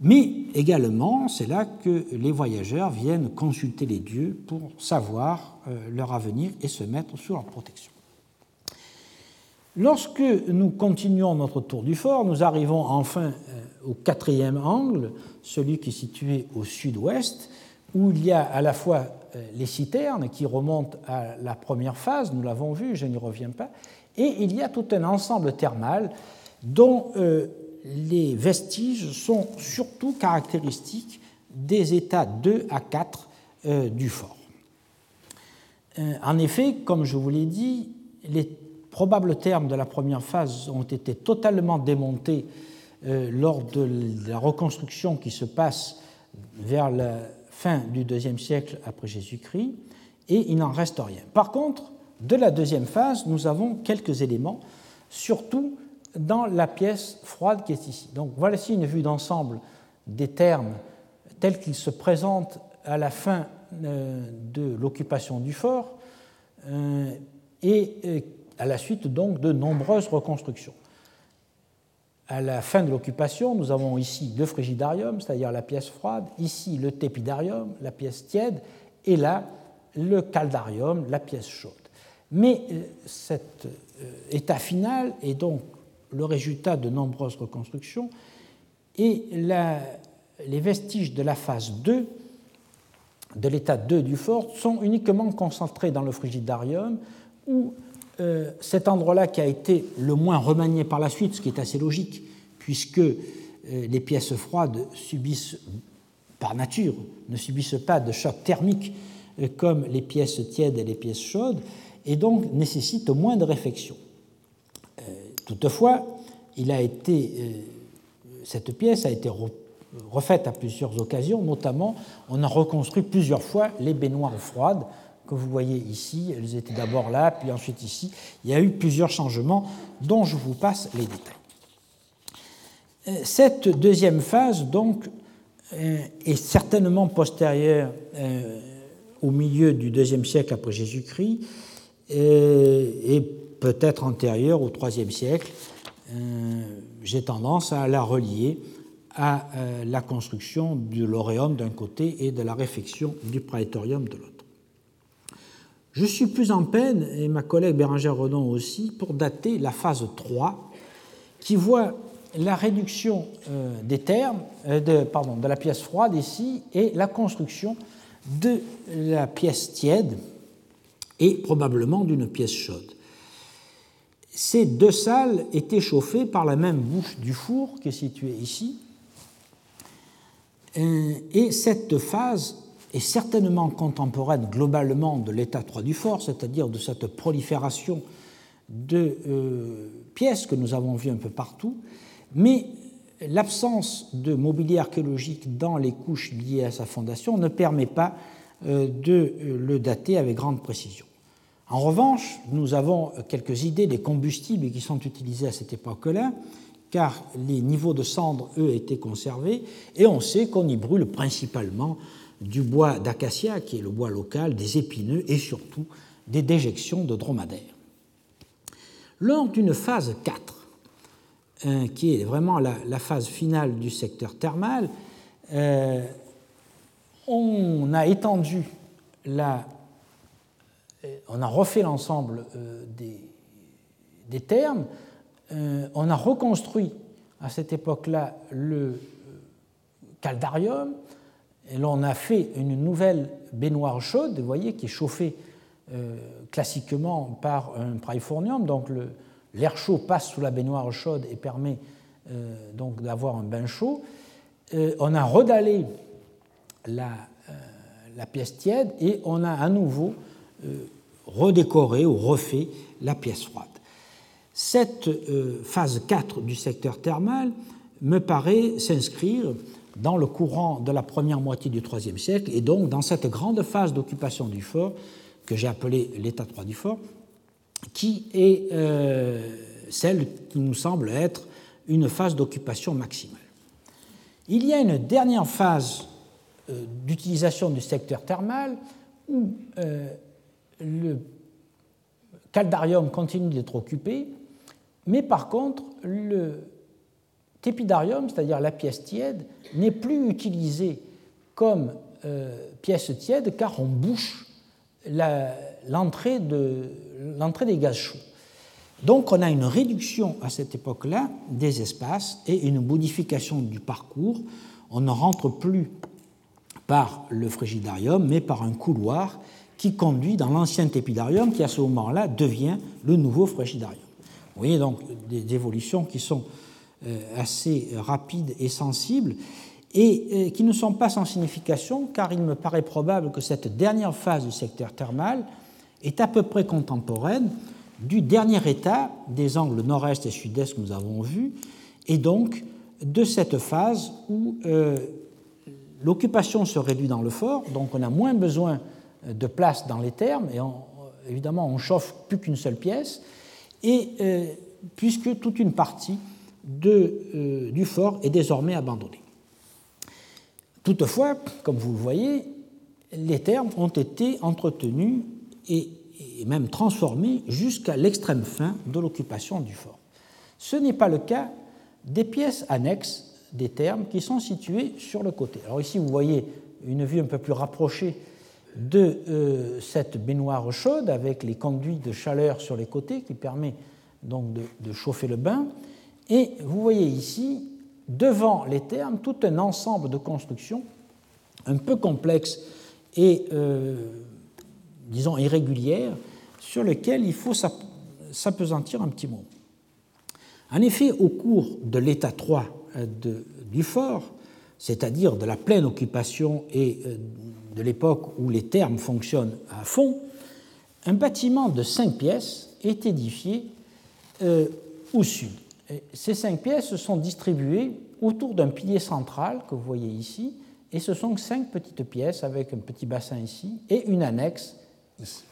Mais également, c'est là que les voyageurs viennent consulter les dieux pour savoir leur avenir et se mettre sous leur protection. Lorsque nous continuons notre tour du fort, nous arrivons enfin euh, au quatrième angle, celui qui est situé au sud-ouest, où il y a à la fois euh, les citernes qui remontent à la première phase, nous l'avons vu, je n'y reviens pas, et il y a tout un ensemble thermal dont euh, les vestiges sont surtout caractéristiques des états 2 à 4 du fort. En effet, comme je vous l'ai dit, les probables termes de la première phase ont été totalement démontés euh, lors de la reconstruction qui se passe vers la fin du deuxième siècle après Jésus-Christ, et il n'en reste rien. Par contre, de la deuxième phase, nous avons quelques éléments, surtout dans la pièce froide qui est ici. Donc voici une vue d'ensemble des termes tels qu'ils se présentent à la fin euh, de l'occupation du fort euh, et à la suite donc de nombreuses reconstructions. À la fin de l'occupation, nous avons ici le frigidarium, c'est-à-dire la pièce froide, ici le tépidarium, la pièce tiède, et là le caldarium, la pièce chaude. Mais euh, cet euh, état final est donc le résultat de nombreuses reconstructions et les vestiges de la phase 2, de l'état 2 du fort, sont uniquement concentrés dans le frigidarium où euh, cet endroit-là qui a été le moins remanié par la suite, ce qui est assez logique, puisque les pièces froides subissent, par nature, ne subissent pas de choc thermique comme les pièces tièdes et les pièces chaudes, et donc nécessitent moins de réflexion. toutefois, il a été, cette pièce a été refaite à plusieurs occasions, notamment on a reconstruit plusieurs fois les baignoires froides que vous voyez ici. Elles étaient d'abord là, puis ensuite ici. Il y a eu plusieurs changements dont je vous passe les détails. Euh, cette deuxième phase, donc, euh, est certainement postérieure euh, au milieu du deuxième siècle après Jésus-Christ et peut-être antérieure au troisième siècle. J'ai tendance à la relier à la construction du lauréum d'un côté et de la réfection du praetorium de l'autre. Je suis plus en peine, et ma collègue Bérangère Redon aussi, pour dater la phase 3, qui voit la réduction euh, des termes, euh, de, pardon, de la pièce froide ici et la construction de la pièce tiède et probablement d'une pièce chaude. Ces deux salles étaient chauffées par la même bouche du four qui est située ici. Euh, et cette phase est certainement contemporaine globalement de l'état 3 du fort, c'est-à-dire de cette prolifération de euh, pièces que nous avons vues un peu partout, mais l'absence de mobilier archéologique dans les couches liées à sa fondation ne permet pas euh, de le dater avec grande précision. En revanche, nous avons quelques idées des combustibles qui sont utilisés à cette époque-là, car les niveaux de cendres, eux, étaient conservés, et on sait qu'on y brûle principalement du bois d'acacia, qui est le bois local, des épineux et surtout des déjections de dromadaires. Lors d'une phase 4, euh, qui est vraiment la, phase finale du secteur thermal, euh, on a étendu la, euh, on a refait l'ensemble des, des, thermes, on a reconstruit à cette époque-là le caldarium, et là, on a fait une nouvelle baignoire chaude, vous voyez, qui est chauffée euh, classiquement par un praefornium. Donc l'air chaud passe sous la baignoire chaude et permet euh, donc d'avoir un bain chaud. Euh, on a redallé la, la, pièce tiède et on a à nouveau redécoré ou refait la pièce froide. Cette phase 4 du secteur thermal me paraît s'inscrire dans le courant de la première moitié du IIIe siècle, et donc dans cette grande phase d'occupation du fort, que j'ai appelée l'état 3 du fort, qui est euh, celle qui nous semble être une phase d'occupation maximale. Il y a une dernière phase euh, d'utilisation du secteur thermal où euh, le caldarium continue d'être occupé, mais par contre, le tépidarium, c'est-à-dire la pièce tiède, n'est plus utilisée comme euh, pièce tiède car on bouche l'entrée des gaz chauds. Donc on a une réduction à cette époque-là des espaces et une modification du parcours. On ne rentre plus par le frigidarium, mais par un couloir qui conduit dans l'ancien tépidarium qui à ce moment-là devient le nouveau frigidarium. Vous voyez donc des évolutions qui sont euh, assez rapides et sensibles, et euh, qui ne sont pas sans signification, car il me paraît probable que cette dernière phase du secteur thermal est à peu près contemporaine du dernier état des angles nord-est et sud-est que nous avons vus, et donc de cette phase où euh, l'occupation se réduit dans le fort, donc on a moins besoin de place dans les thermes, et évidemment on chauffe plus qu'une seule pièce, et puisque toute une partie de, euh, du fort est désormais abandonné. Toutefois, comme vous le voyez, les termes ont été entretenus et, même transformés jusqu'à l'extrême fin de l'occupation du fort. Ce n'est pas le cas des pièces annexes des termes qui sont situées sur le côté. Alors ici, vous voyez une vue un peu plus rapprochée de euh, cette baignoire chaude avec les conduits de chaleur sur les côtés qui permet donc de, chauffer le bain. Et vous voyez ici, devant les termes, tout un ensemble de constructions un peu complexes et, euh, disons, irrégulières, sur lesquelles il faut s'apesantir un petit mot. En effet, au cours de l'état 3 du fort, c'est-à-dire de la pleine occupation et de l'époque où les termes fonctionnent à fond, un bâtiment de cinq pièces est édifié au sud. ces cinq pièces sont distribuées autour d'un pilier central que vous voyez ici, et ce sont cinq petites pièces avec un petit bassin ici et une annexe ici.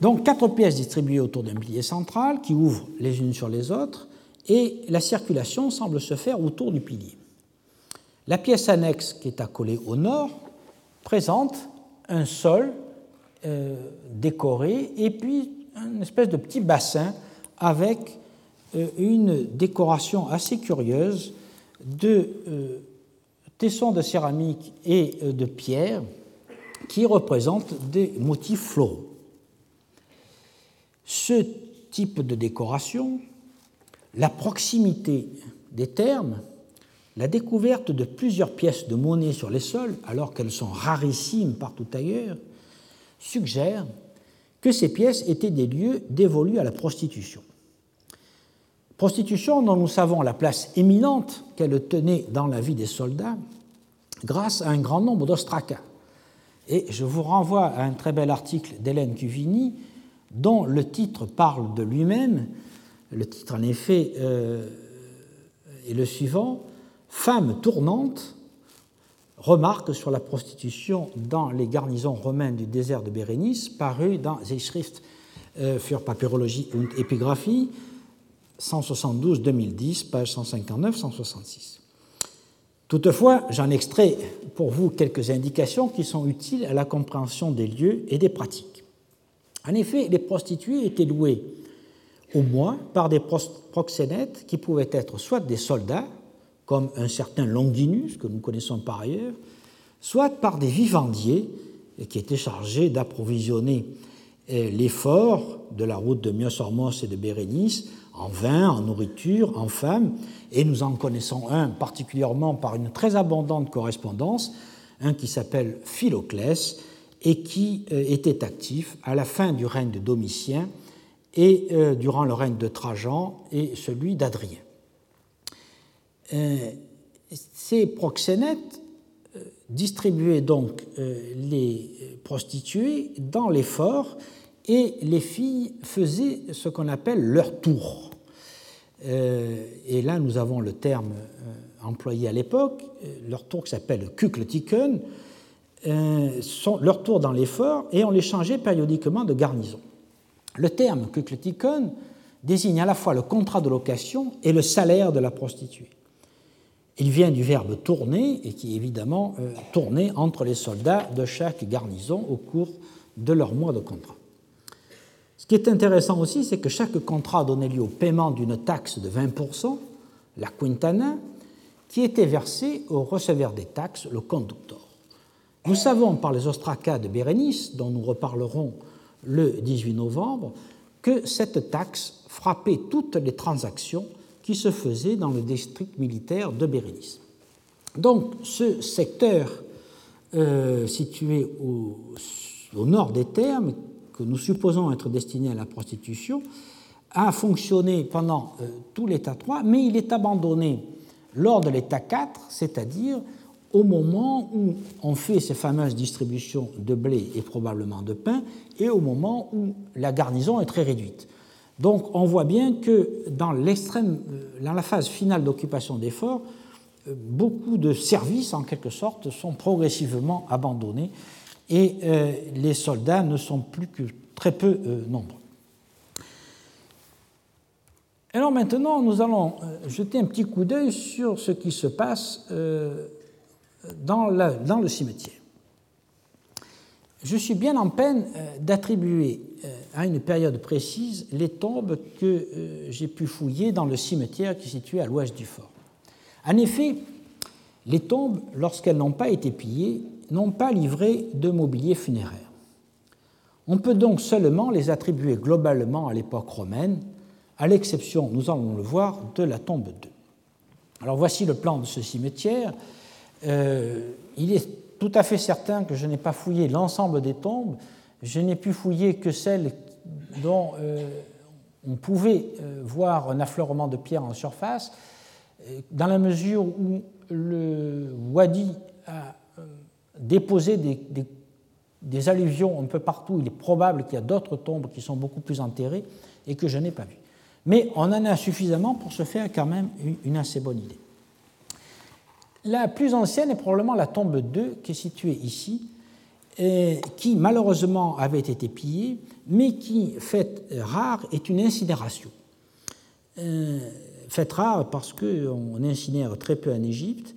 Donc quatre pièces distribuées autour d'un pilier central qui ouvrent les unes sur les autres et la circulation semble se faire autour du pilier. La pièce annexe qui est accolée au nord présente un sol euh, décoré et puis une espèce de petit bassin avec euh, une décoration assez curieuse de euh, tessons de céramique et de pierre qui représentent des motifs floraux. Ce type de décoration, la proximité des termes, la découverte de plusieurs pièces de monnaie sur les sols, alors qu'elles sont rarissimes partout ailleurs, suggèrent que ces pièces étaient des lieux dévolus à la prostitution. Prostitution dont nous savons la place éminente qu'elle tenait dans la vie des soldats grâce à un grand nombre d'ostracas. Et je vous renvoie à un très bel article d'Hélène Cuvini dont le titre parle de lui-même. Le titre, en effet, euh, est le suivant Femme tournante remarque sur la prostitution dans les garnisons romaines du désert de Bérénice, paru dans Zeitschrift euh, für Papyrologie und Epigraphie, 172-2010, page 159-166. Toutefois, j'en extrais pour vous quelques indications qui sont utiles à la compréhension des lieux et des pratiques. En effet, les prostituées étaient louées au moins par des proxénètes qui pouvaient être soit des soldats, comme un certain Longinus, que nous connaissons par ailleurs, soit par des vivandiers qui étaient chargés d'approvisionner euh, l'effort de la route de Myos et de Bérénice en vin, en nourriture, en femmes, et nous en connaissons un particulièrement par une très abondante correspondance, un qui s'appelle Philoclès et qui euh, était actif à la fin du règne de Domitien et euh, durant le règne de Trajan et celui d'Adrien. Euh, ces proxénètes distribuaient donc les prostituées dans les forts et les filles faisaient ce qu'on appelle leur tour. Euh, et là, nous avons le terme euh, employé à l'époque, euh, leur tour qui s'appelle Kukletiken, leur tour dans les forts, et on les changeait périodiquement de garnison. Le terme Kukletiken désigne à la fois le contrat de location et le salaire de la prostituée. Il vient du verbe tourner, et qui évidemment tournait entre les soldats de chaque garnison au cours de leur mois de contrat. Ce qui est intéressant aussi, c'est que chaque contrat donnait lieu au paiement d'une taxe de 20%, la quintana, qui était versée au receveur des taxes, le conducteur. Nous savons par les ostracas de Bérénice, dont nous reparlerons le 18 novembre, que cette taxe frappait toutes les transactions qui se faisaient dans le district militaire de Bérénice. Donc ce secteur euh, situé au, nord des termes, que nous supposons être destiné à la prostitution, a fonctionné pendant euh, tout l'état 3, mais il est abandonné lors de l'état 4, c'est-à-dire au moment où on fait ces fameuses distributions de blé et probablement de pain, et au moment où la garnison est très réduite. Donc on voit bien que dans, euh, dans la phase finale d'occupation des forts, euh, beaucoup de services, en quelque sorte, sont progressivement abandonnés et euh, les soldats ne sont plus que très peu nombreux. Alors maintenant, nous allons jeter un petit coup d'œil sur ce qui se passe dans, le cimetière. Je suis bien en peine d'attribuer à une période précise les tombes que j'ai pu fouiller dans le cimetière qui est situé à l'ouest du fort. En effet, les tombes, lorsqu'elles n'ont pas été pillées, n'ont pas livré de mobilier funéraire. On peut donc seulement les attribuer globalement à l'époque romaine, à l'exception, nous allons le voir, de la tombe 2. Alors voici le plan de ce cimetière. Euh, il est tout à fait certain que je n'ai pas fouillé l'ensemble des tombes, je n'ai pu fouiller que celles dont on pouvait voir un affleurement de pierres en surface, dans la mesure où le Wadi a déposé des, des alluvions un peu partout, il est probable qu'il y a d'autres tombes qui sont beaucoup plus enterrées et que je n'ai pas vues. Mais on en a suffisamment pour se faire quand même une assez bonne idée. La plus ancienne est probablement la tombe 2 qui est située ici, qui malheureusement avait été pillée, mais qui, fait rare, est une incinération. Euh, faite rare parce qu'on incinère très peu en Égypte.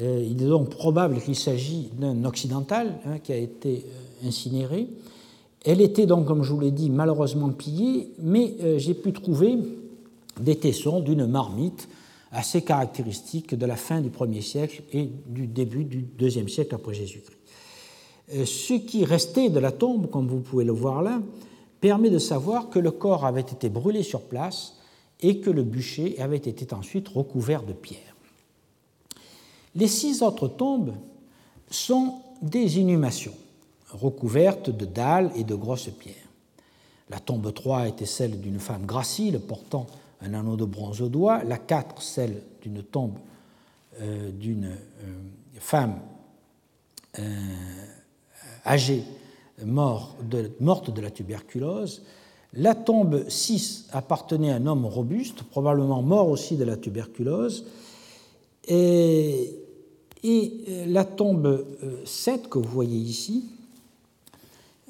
Euh, il est donc probable qu'il s'agit d'un occidental hein, qui a été euh, incinéré. Elle était donc, comme je vous l'ai dit, malheureusement pillée, mais j'ai pu trouver des tessons d'une marmite assez caractéristique de la fin du 1er siècle et du début du 2e siècle après Jésus-Christ. Euh, ce qui restait de la tombe, comme vous pouvez le voir là, permet de savoir que le corps avait été brûlé sur place et que le bûcher avait été ensuite recouvert de pierre. Les six autres tombes sont des inhumations recouverte de dalles et de grosses pierres. La tombe 3 était celle d'une femme gracile portant un anneau de bronze au doigt, la 4 celle d'une tombe euh, d'une euh, femme euh, âgée morte de la tuberculose. La tombe 6 appartenait à un homme robuste, probablement mort aussi de la tuberculose. Et, et la tombe 7 que vous voyez ici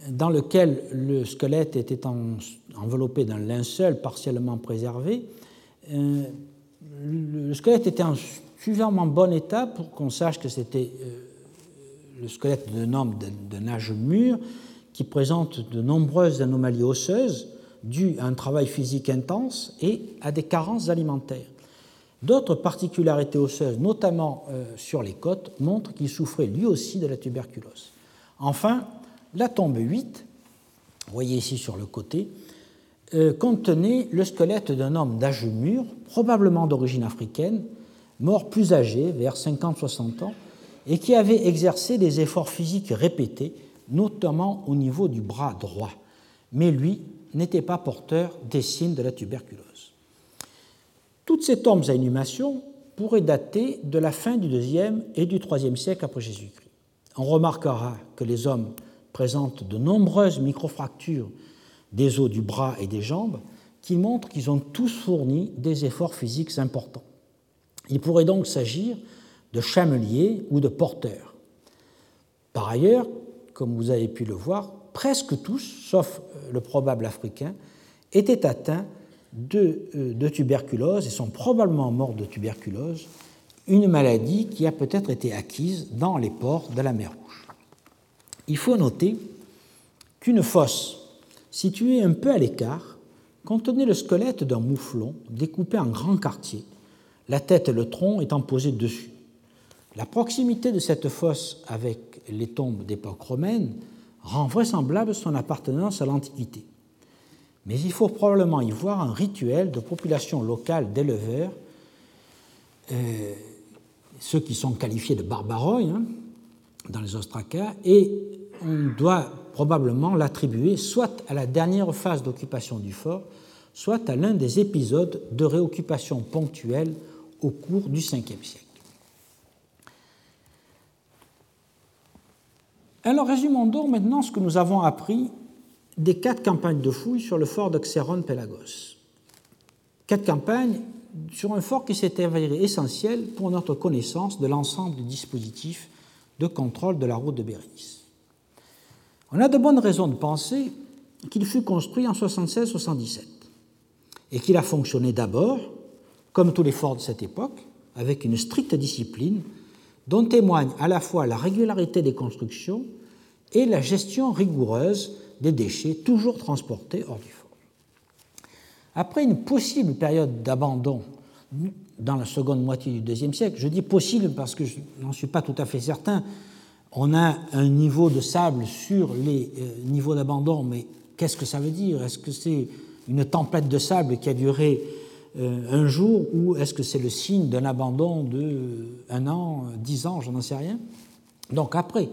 dans lequel le squelette était enveloppé d'un linceul partiellement préservé. Euh, le squelette était en suffisamment bon état pour qu'on sache que c'était euh, le squelette d'un homme d'un âge mûr qui présente de nombreuses anomalies osseuses dues à un travail physique intense et à des carences alimentaires. D'autres particularités osseuses, notamment euh, sur les côtes, montrent qu'il souffrait lui aussi de la tuberculose. Enfin, la tombe 8, vous voyez ici sur le côté, euh, contenait le squelette d'un homme d'âge mûr, probablement d'origine africaine, mort plus âgé, vers 50-60 ans, et qui avait exercé des efforts physiques répétés, notamment au niveau du bras droit. Mais lui n'était pas porteur des signes de la tuberculose. Toutes ces tombes à inhumation pourraient dater de la fin du IIe et du IIIe siècle après Jésus-Christ. On remarquera que les hommes présentent de nombreuses microfractures des os du bras et des jambes qui montrent qu'ils ont tous fourni des efforts physiques importants. Il pourrait donc s'agir de chameliers ou de porteurs. Par ailleurs, comme vous avez pu le voir, presque tous, sauf euh, le probable africain, étaient atteints de, euh, de, tuberculose et sont probablement morts de tuberculose, une maladie qui a peut-être été acquise dans les ports de la mer. Il faut noter qu'une fosse située un peu à l'écart contenait le squelette d'un mouflon découpé en grands quartiers, la tête et le tronc étant posés dessus. La proximité de cette fosse avec les tombes d'époque romaine rend vraisemblable son appartenance à l'Antiquité. Mais il faut probablement y voir un rituel de population locale d'éleveurs, euh, ceux qui sont qualifiés de barbarois, hein, dans les ostracas, et on doit probablement l'attribuer soit à la dernière phase d'occupation du fort, soit à l'un des épisodes de réoccupation ponctuelle au cours du Ve siècle. Alors résumons donc maintenant ce que nous avons appris des quatre campagnes de fouilles sur le fort de Xéron-Pelagos. Quatre campagnes sur un fort qui s'est avéré essentiel pour notre connaissance de l'ensemble du dispositif de contrôle de la route de Bérénice. On a de bonnes raisons de penser qu'il fut construit en 76-77 et qu'il a fonctionné d'abord, comme tous les forts de cette époque, avec une stricte discipline dont témoigne à la fois la régularité des constructions et la gestion rigoureuse des déchets toujours transportés hors du fort. Après une possible période d'abandon dans la seconde moitié du IIe siècle. Je dis possible parce que je n'en suis pas tout à fait certain. On a un niveau de sable sur les euh, niveaux d'abandon, mais qu'est-ce que ça veut dire? Est-ce que c'est une tempête de sable qui a duré euh, un jour ou est-ce que c'est le signe d'un abandon de un an, dix ans, je n'en sais rien Donc après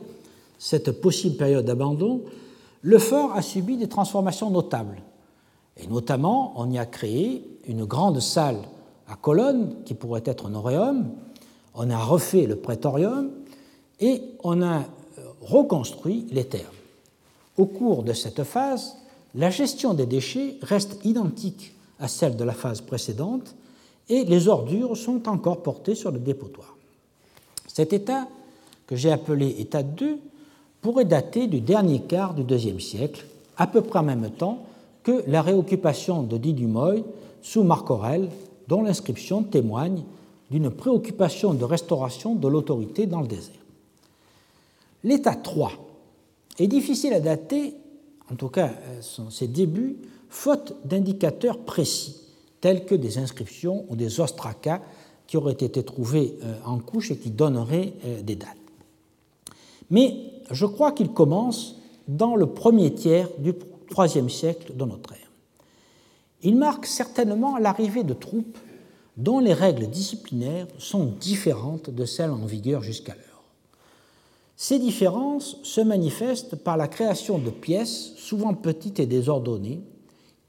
cette possible période d'abandon, le fort a subi des transformations notables. Et notamment, on y a créé une grande salle à colonnes qui pourrait être un auréum, on a refait le prétorium et on a reconstruit les termes. Au cours de cette phase, la gestion des déchets reste identique à celle de la phase précédente et les ordures sont encore portées sur le dépotoir. Cet état, que j'ai appelé état 2, pourrait dater du dernier quart du IIe siècle, à peu près en même temps que la réoccupation de Didumoy sous Marc Aurèle, dont l'inscription témoigne d'une préoccupation de restauration de l'autorité dans le désert. L'état 3 est difficile à dater, en tout cas euh, ses débuts, faute d'indicateurs précis, tels que des inscriptions ou des ostracas qui auraient été trouvés euh, en couche et qui donneraient euh, des dates. Mais je crois qu'il commence dans le premier tiers du IIIe siècle de notre ère. Il marque certainement l'arrivée de troupes dont les règles disciplinaires sont différentes de celles en vigueur jusqu'alors. Ces différences se manifestent par la création de pièces, souvent petites et désordonnées,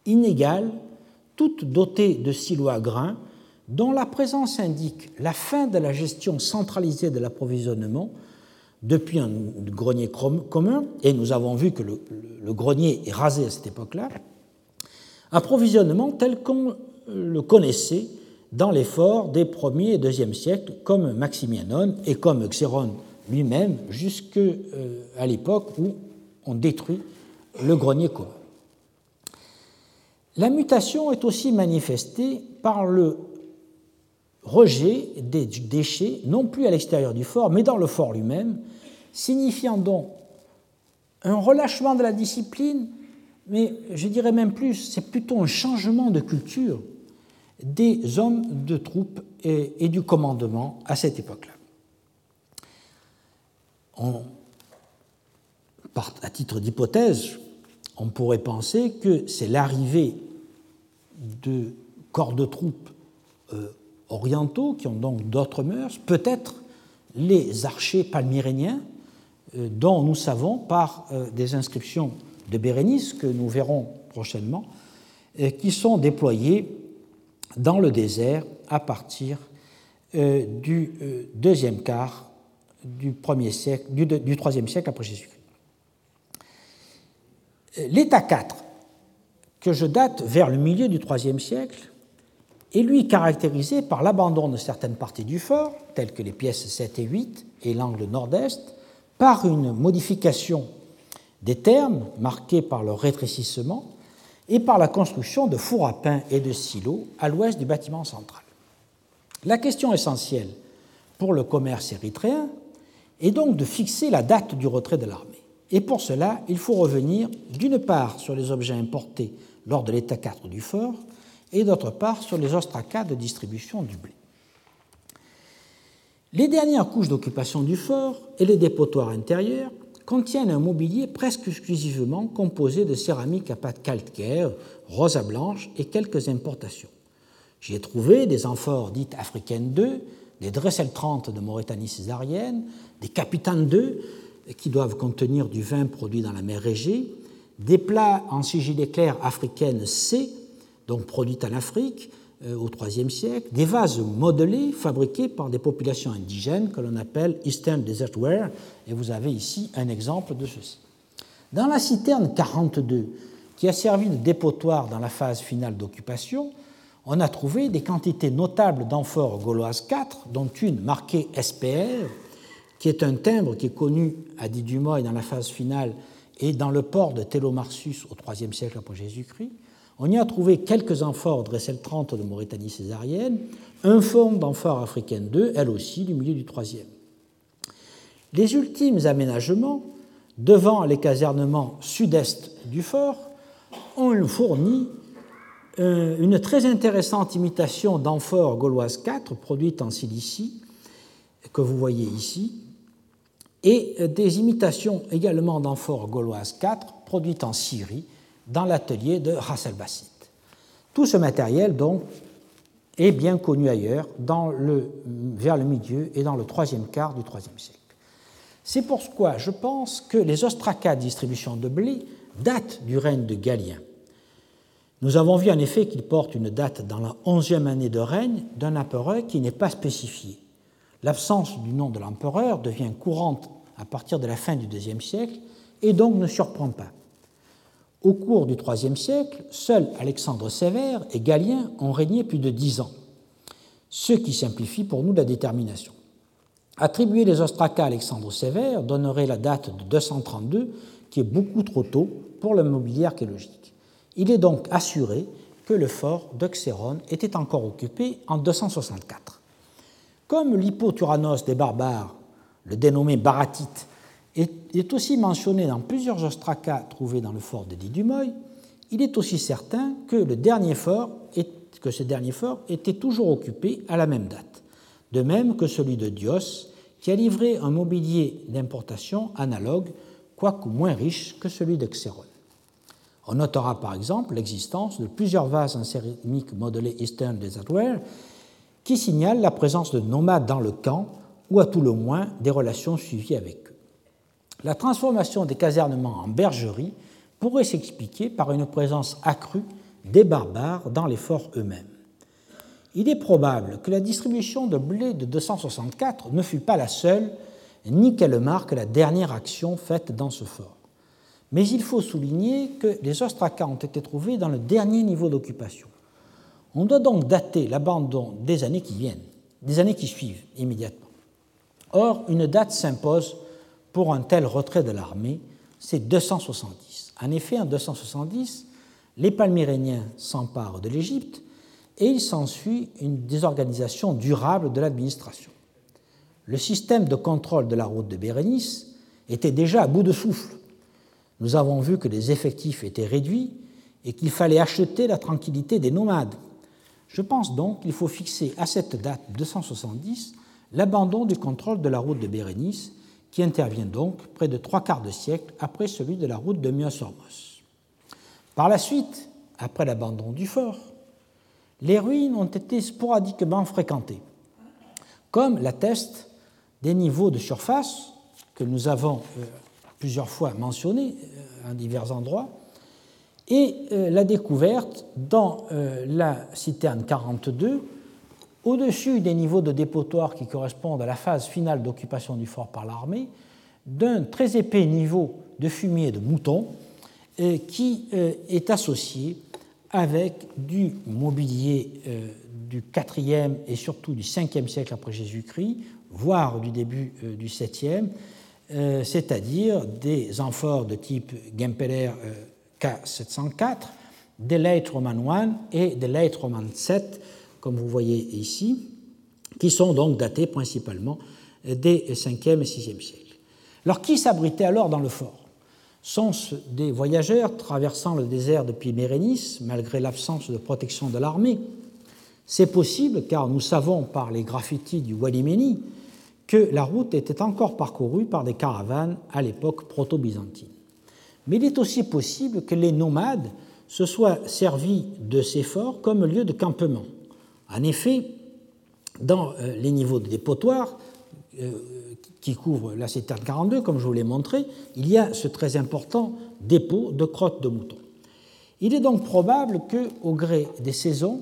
inégales, toutes dotées de silos à grains, dont la présence indique la fin de la gestion centralisée de l'approvisionnement depuis un grenier commun, et nous avons vu que le, le grenier est rasé à cette époque-là, approvisionnement tel qu'on le connaissait dans les forts des 1er et 2e siècles, comme Maximianon et comme Xéron lui-même, jusqu'à euh, l'époque où on détruit le grenier commun. La mutation est aussi manifestée par le rejet des déchets, non plus à l'extérieur du fort, mais dans le fort lui-même, signifiant donc un relâchement de la discipline, mais je dirais même plus, c'est plutôt un changement de culture des hommes de troupes et, du commandement à cette époque-là. à titre d'hypothèse, on pourrait penser que c'est l'arrivée de corps de troupes euh, orientaux qui ont donc d'autres mœurs, peut-être les archers palmyréniens, euh, dont nous savons par euh, des inscriptions de Bérénice que nous verrons prochainement, qui sont déployés dans le désert à partir euh, du euh, deuxième quart du, premier siècle, du, troisième siècle après Jésus-Christ. L'état 4, que je date vers le milieu du troisième siècle, est lui caractérisé par l'abandon de certaines parties du fort, telles que les pièces 7 et 8 et l'angle nord-est, par une modification des termes marqués par leur rétrécissement et par la construction de fours à pain et de silos à l'ouest du bâtiment central. La question essentielle pour le commerce érythréen est donc de fixer la date du retrait de l'armée. Et pour cela, il faut revenir d'une part sur les objets importés lors de l'état 4 du fort et d'autre part sur les ostracas de distribution du blé. Les dernières couches d'occupation du fort et les dépotoirs intérieurs contiennent un mobilier presque exclusivement composé de céramique à pâte calcaire, rosa blanche et quelques importations. J'y ai trouvé des amphores dites africaines 2, des Dressel 30 de Mauritanie césarienne, des capitaines 2 qui doivent contenir du vin produit dans la mer Égée, des plats en sigil éclair africaine C, donc produite en Afrique, au IIIe siècle, des vases modelés fabriqués par des populations indigènes que l'on appelle Eastern Desert Ware, et vous avez ici un exemple de ceci. Dans la citerne 42, qui a servi de dépotoir dans la phase finale d'occupation, on a trouvé des quantités notables d'amphores gauloises 4, dont une marquée SPR, qui est un timbre qui est connu à Didumoy dans la phase finale et dans le port de Télomarsus au IIIe siècle après Jésus-Christ, on y a trouvé quelques amphores Dressel 30 de Mauritanie césarienne, un fond d'amphore africaine 2, elle aussi du milieu du IIIe. Les ultimes aménagements, devant les casernements sud-est du fort, ont fourni euh, une très intéressante imitation d'amphore gauloise 4 produite en Cilicie, que vous voyez ici, et des imitations également d'amphore gauloise 4 produites en Syrie, dans l'atelier de Hasselbassit. Tout ce matériel, donc, est bien connu ailleurs, vers le milieu et dans le troisième quart du IIIe siècle. C'est pourquoi je pense que les ostracas de distribution de blé datent du règne de Galien. Nous avons vu en effet qu'ils portent une date dans la onzième année de règne d'un empereur qui n'est pas spécifié. L'absence du nom de l'empereur devient courante à partir de la fin du IIe siècle et donc ne surprend pas. Au cours du IIIe siècle, seuls Alexandre Sévère et Galien ont régné plus de dix ans, ce qui simplifie pour nous la détermination. Attribuer les ostracas à Alexandre Sévère donnerait la date de 232, qui est beaucoup trop tôt pour le mobilier archéologique. Il est donc assuré que le fort d'Oxéron était encore occupé en 264. Comme l'hypoturanos des barbares, le dénommé baratite, est aussi mentionné dans plusieurs ostracas trouvés dans le fort de Didumoy, il est aussi certain que, ce dernier fort était toujours occupé à la même date, de même que celui de Dios, qui a livré un mobilier d'importation analogue, quoique moins riche que celui de Xéron. On notera par exemple l'existence de plusieurs vases en céramique modelés Eastern Desertware qui signalent la présence de nomades dans le camp ou à tout le moins des relations suivies avec eux. La transformation des casernements en bergerie pourrait s'expliquer par une présence accrue des barbares dans les forts eux-mêmes. Il est probable que la distribution de blé de 264 ne fut pas la seule, ni qu'elle marque la dernière action faite dans ce fort. Mais il faut souligner que les ostracas ont été trouvés dans le dernier niveau d'occupation. On doit donc dater l'abandon des années qui viennent, des années qui suivent immédiatement. Or, une date s'impose pour un tel retrait de l'armée, c'est 270. En effet, en 270, les Palmyréniens s'emparent de l'Égypte et il s'ensuit une désorganisation durable de l'administration. Le système de contrôle de la route de Bérénice était déjà à bout de souffle. Nous avons vu que les effectifs étaient réduits et qu'il fallait acheter la tranquillité des nomades. Je pense donc qu'il faut fixer à cette date 270 l'abandon du contrôle de la route de Bérénice qui intervient donc près de trois quarts de siècle après celui de la route de Myosormos. Par la suite, après l'abandon du fort, les ruines ont été sporadiquement fréquentées, comme l'attestent des niveaux de surface que nous avons euh, plusieurs fois mentionnés à euh, divers endroits, et euh, la découverte dans la citerne 42 au-dessus des niveaux de dépotoir qui correspondent à la phase finale d'occupation du fort par l'armée, d'un très épais niveau de fumier de mouton euh, qui euh, est associé avec du mobilier euh, du IVe et surtout du 5e siècle après Jésus-Christ, voire du début du 7e, c'est-à-dire des amphores de type Gempeler K704, des Late Roman 1 et des Late Roman 7 comme vous voyez ici, qui sont donc datés principalement des 5e et 6e siècles. Alors qui s'abritait alors dans le fort? Sont-ce des voyageurs traversant le désert depuis Mérénis, malgré l'absence de protection de l'armée? C'est possible car nous savons par les graffitis du Walimeni que la route était encore parcourue par des caravanes à l'époque proto-byzantine. Mais il est aussi possible que les nomades se soient servis de ces forts comme lieu de campement en effet, dans euh, les niveaux de dépotoir euh, qui couvrent la citerne 42, comme je vous l'ai montré, il y a ce très important dépôt de crottes de moutons. Il est donc probable que, au gré des saisons,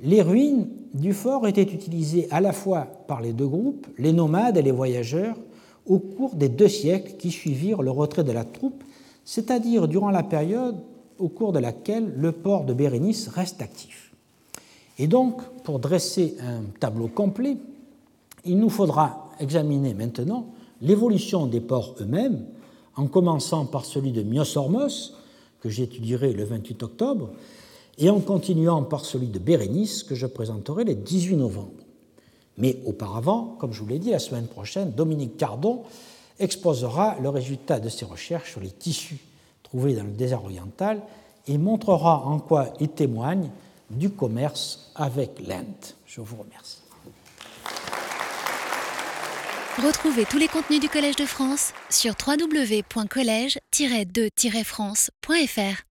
les ruines du fort étaient utilisées à la fois par les deux groupes, les nomades et les voyageurs, au cours des deux siècles qui suivirent le retrait de la troupe, c'est-à-dire durant la période au cours de laquelle le port de Bérénice reste actif. Et donc, pour dresser un tableau complet, il nous faudra examiner maintenant l'évolution des ports eux-mêmes, en commençant par celui de Myosormos, que j'étudierai le 28 octobre, et en continuant par celui de Bérénice, que je présenterai le 18 novembre. Mais auparavant, comme je vous l'ai dit, la semaine prochaine, Dominique Cardon exposera le résultat de ses recherches sur les tissus trouvés dans le désert oriental et montrera en quoi ils témoignent du commerce avec l'Inde. Je vous remercie. Retrouvez tous les contenus du Collège de France sur www.colège-2-france.fr.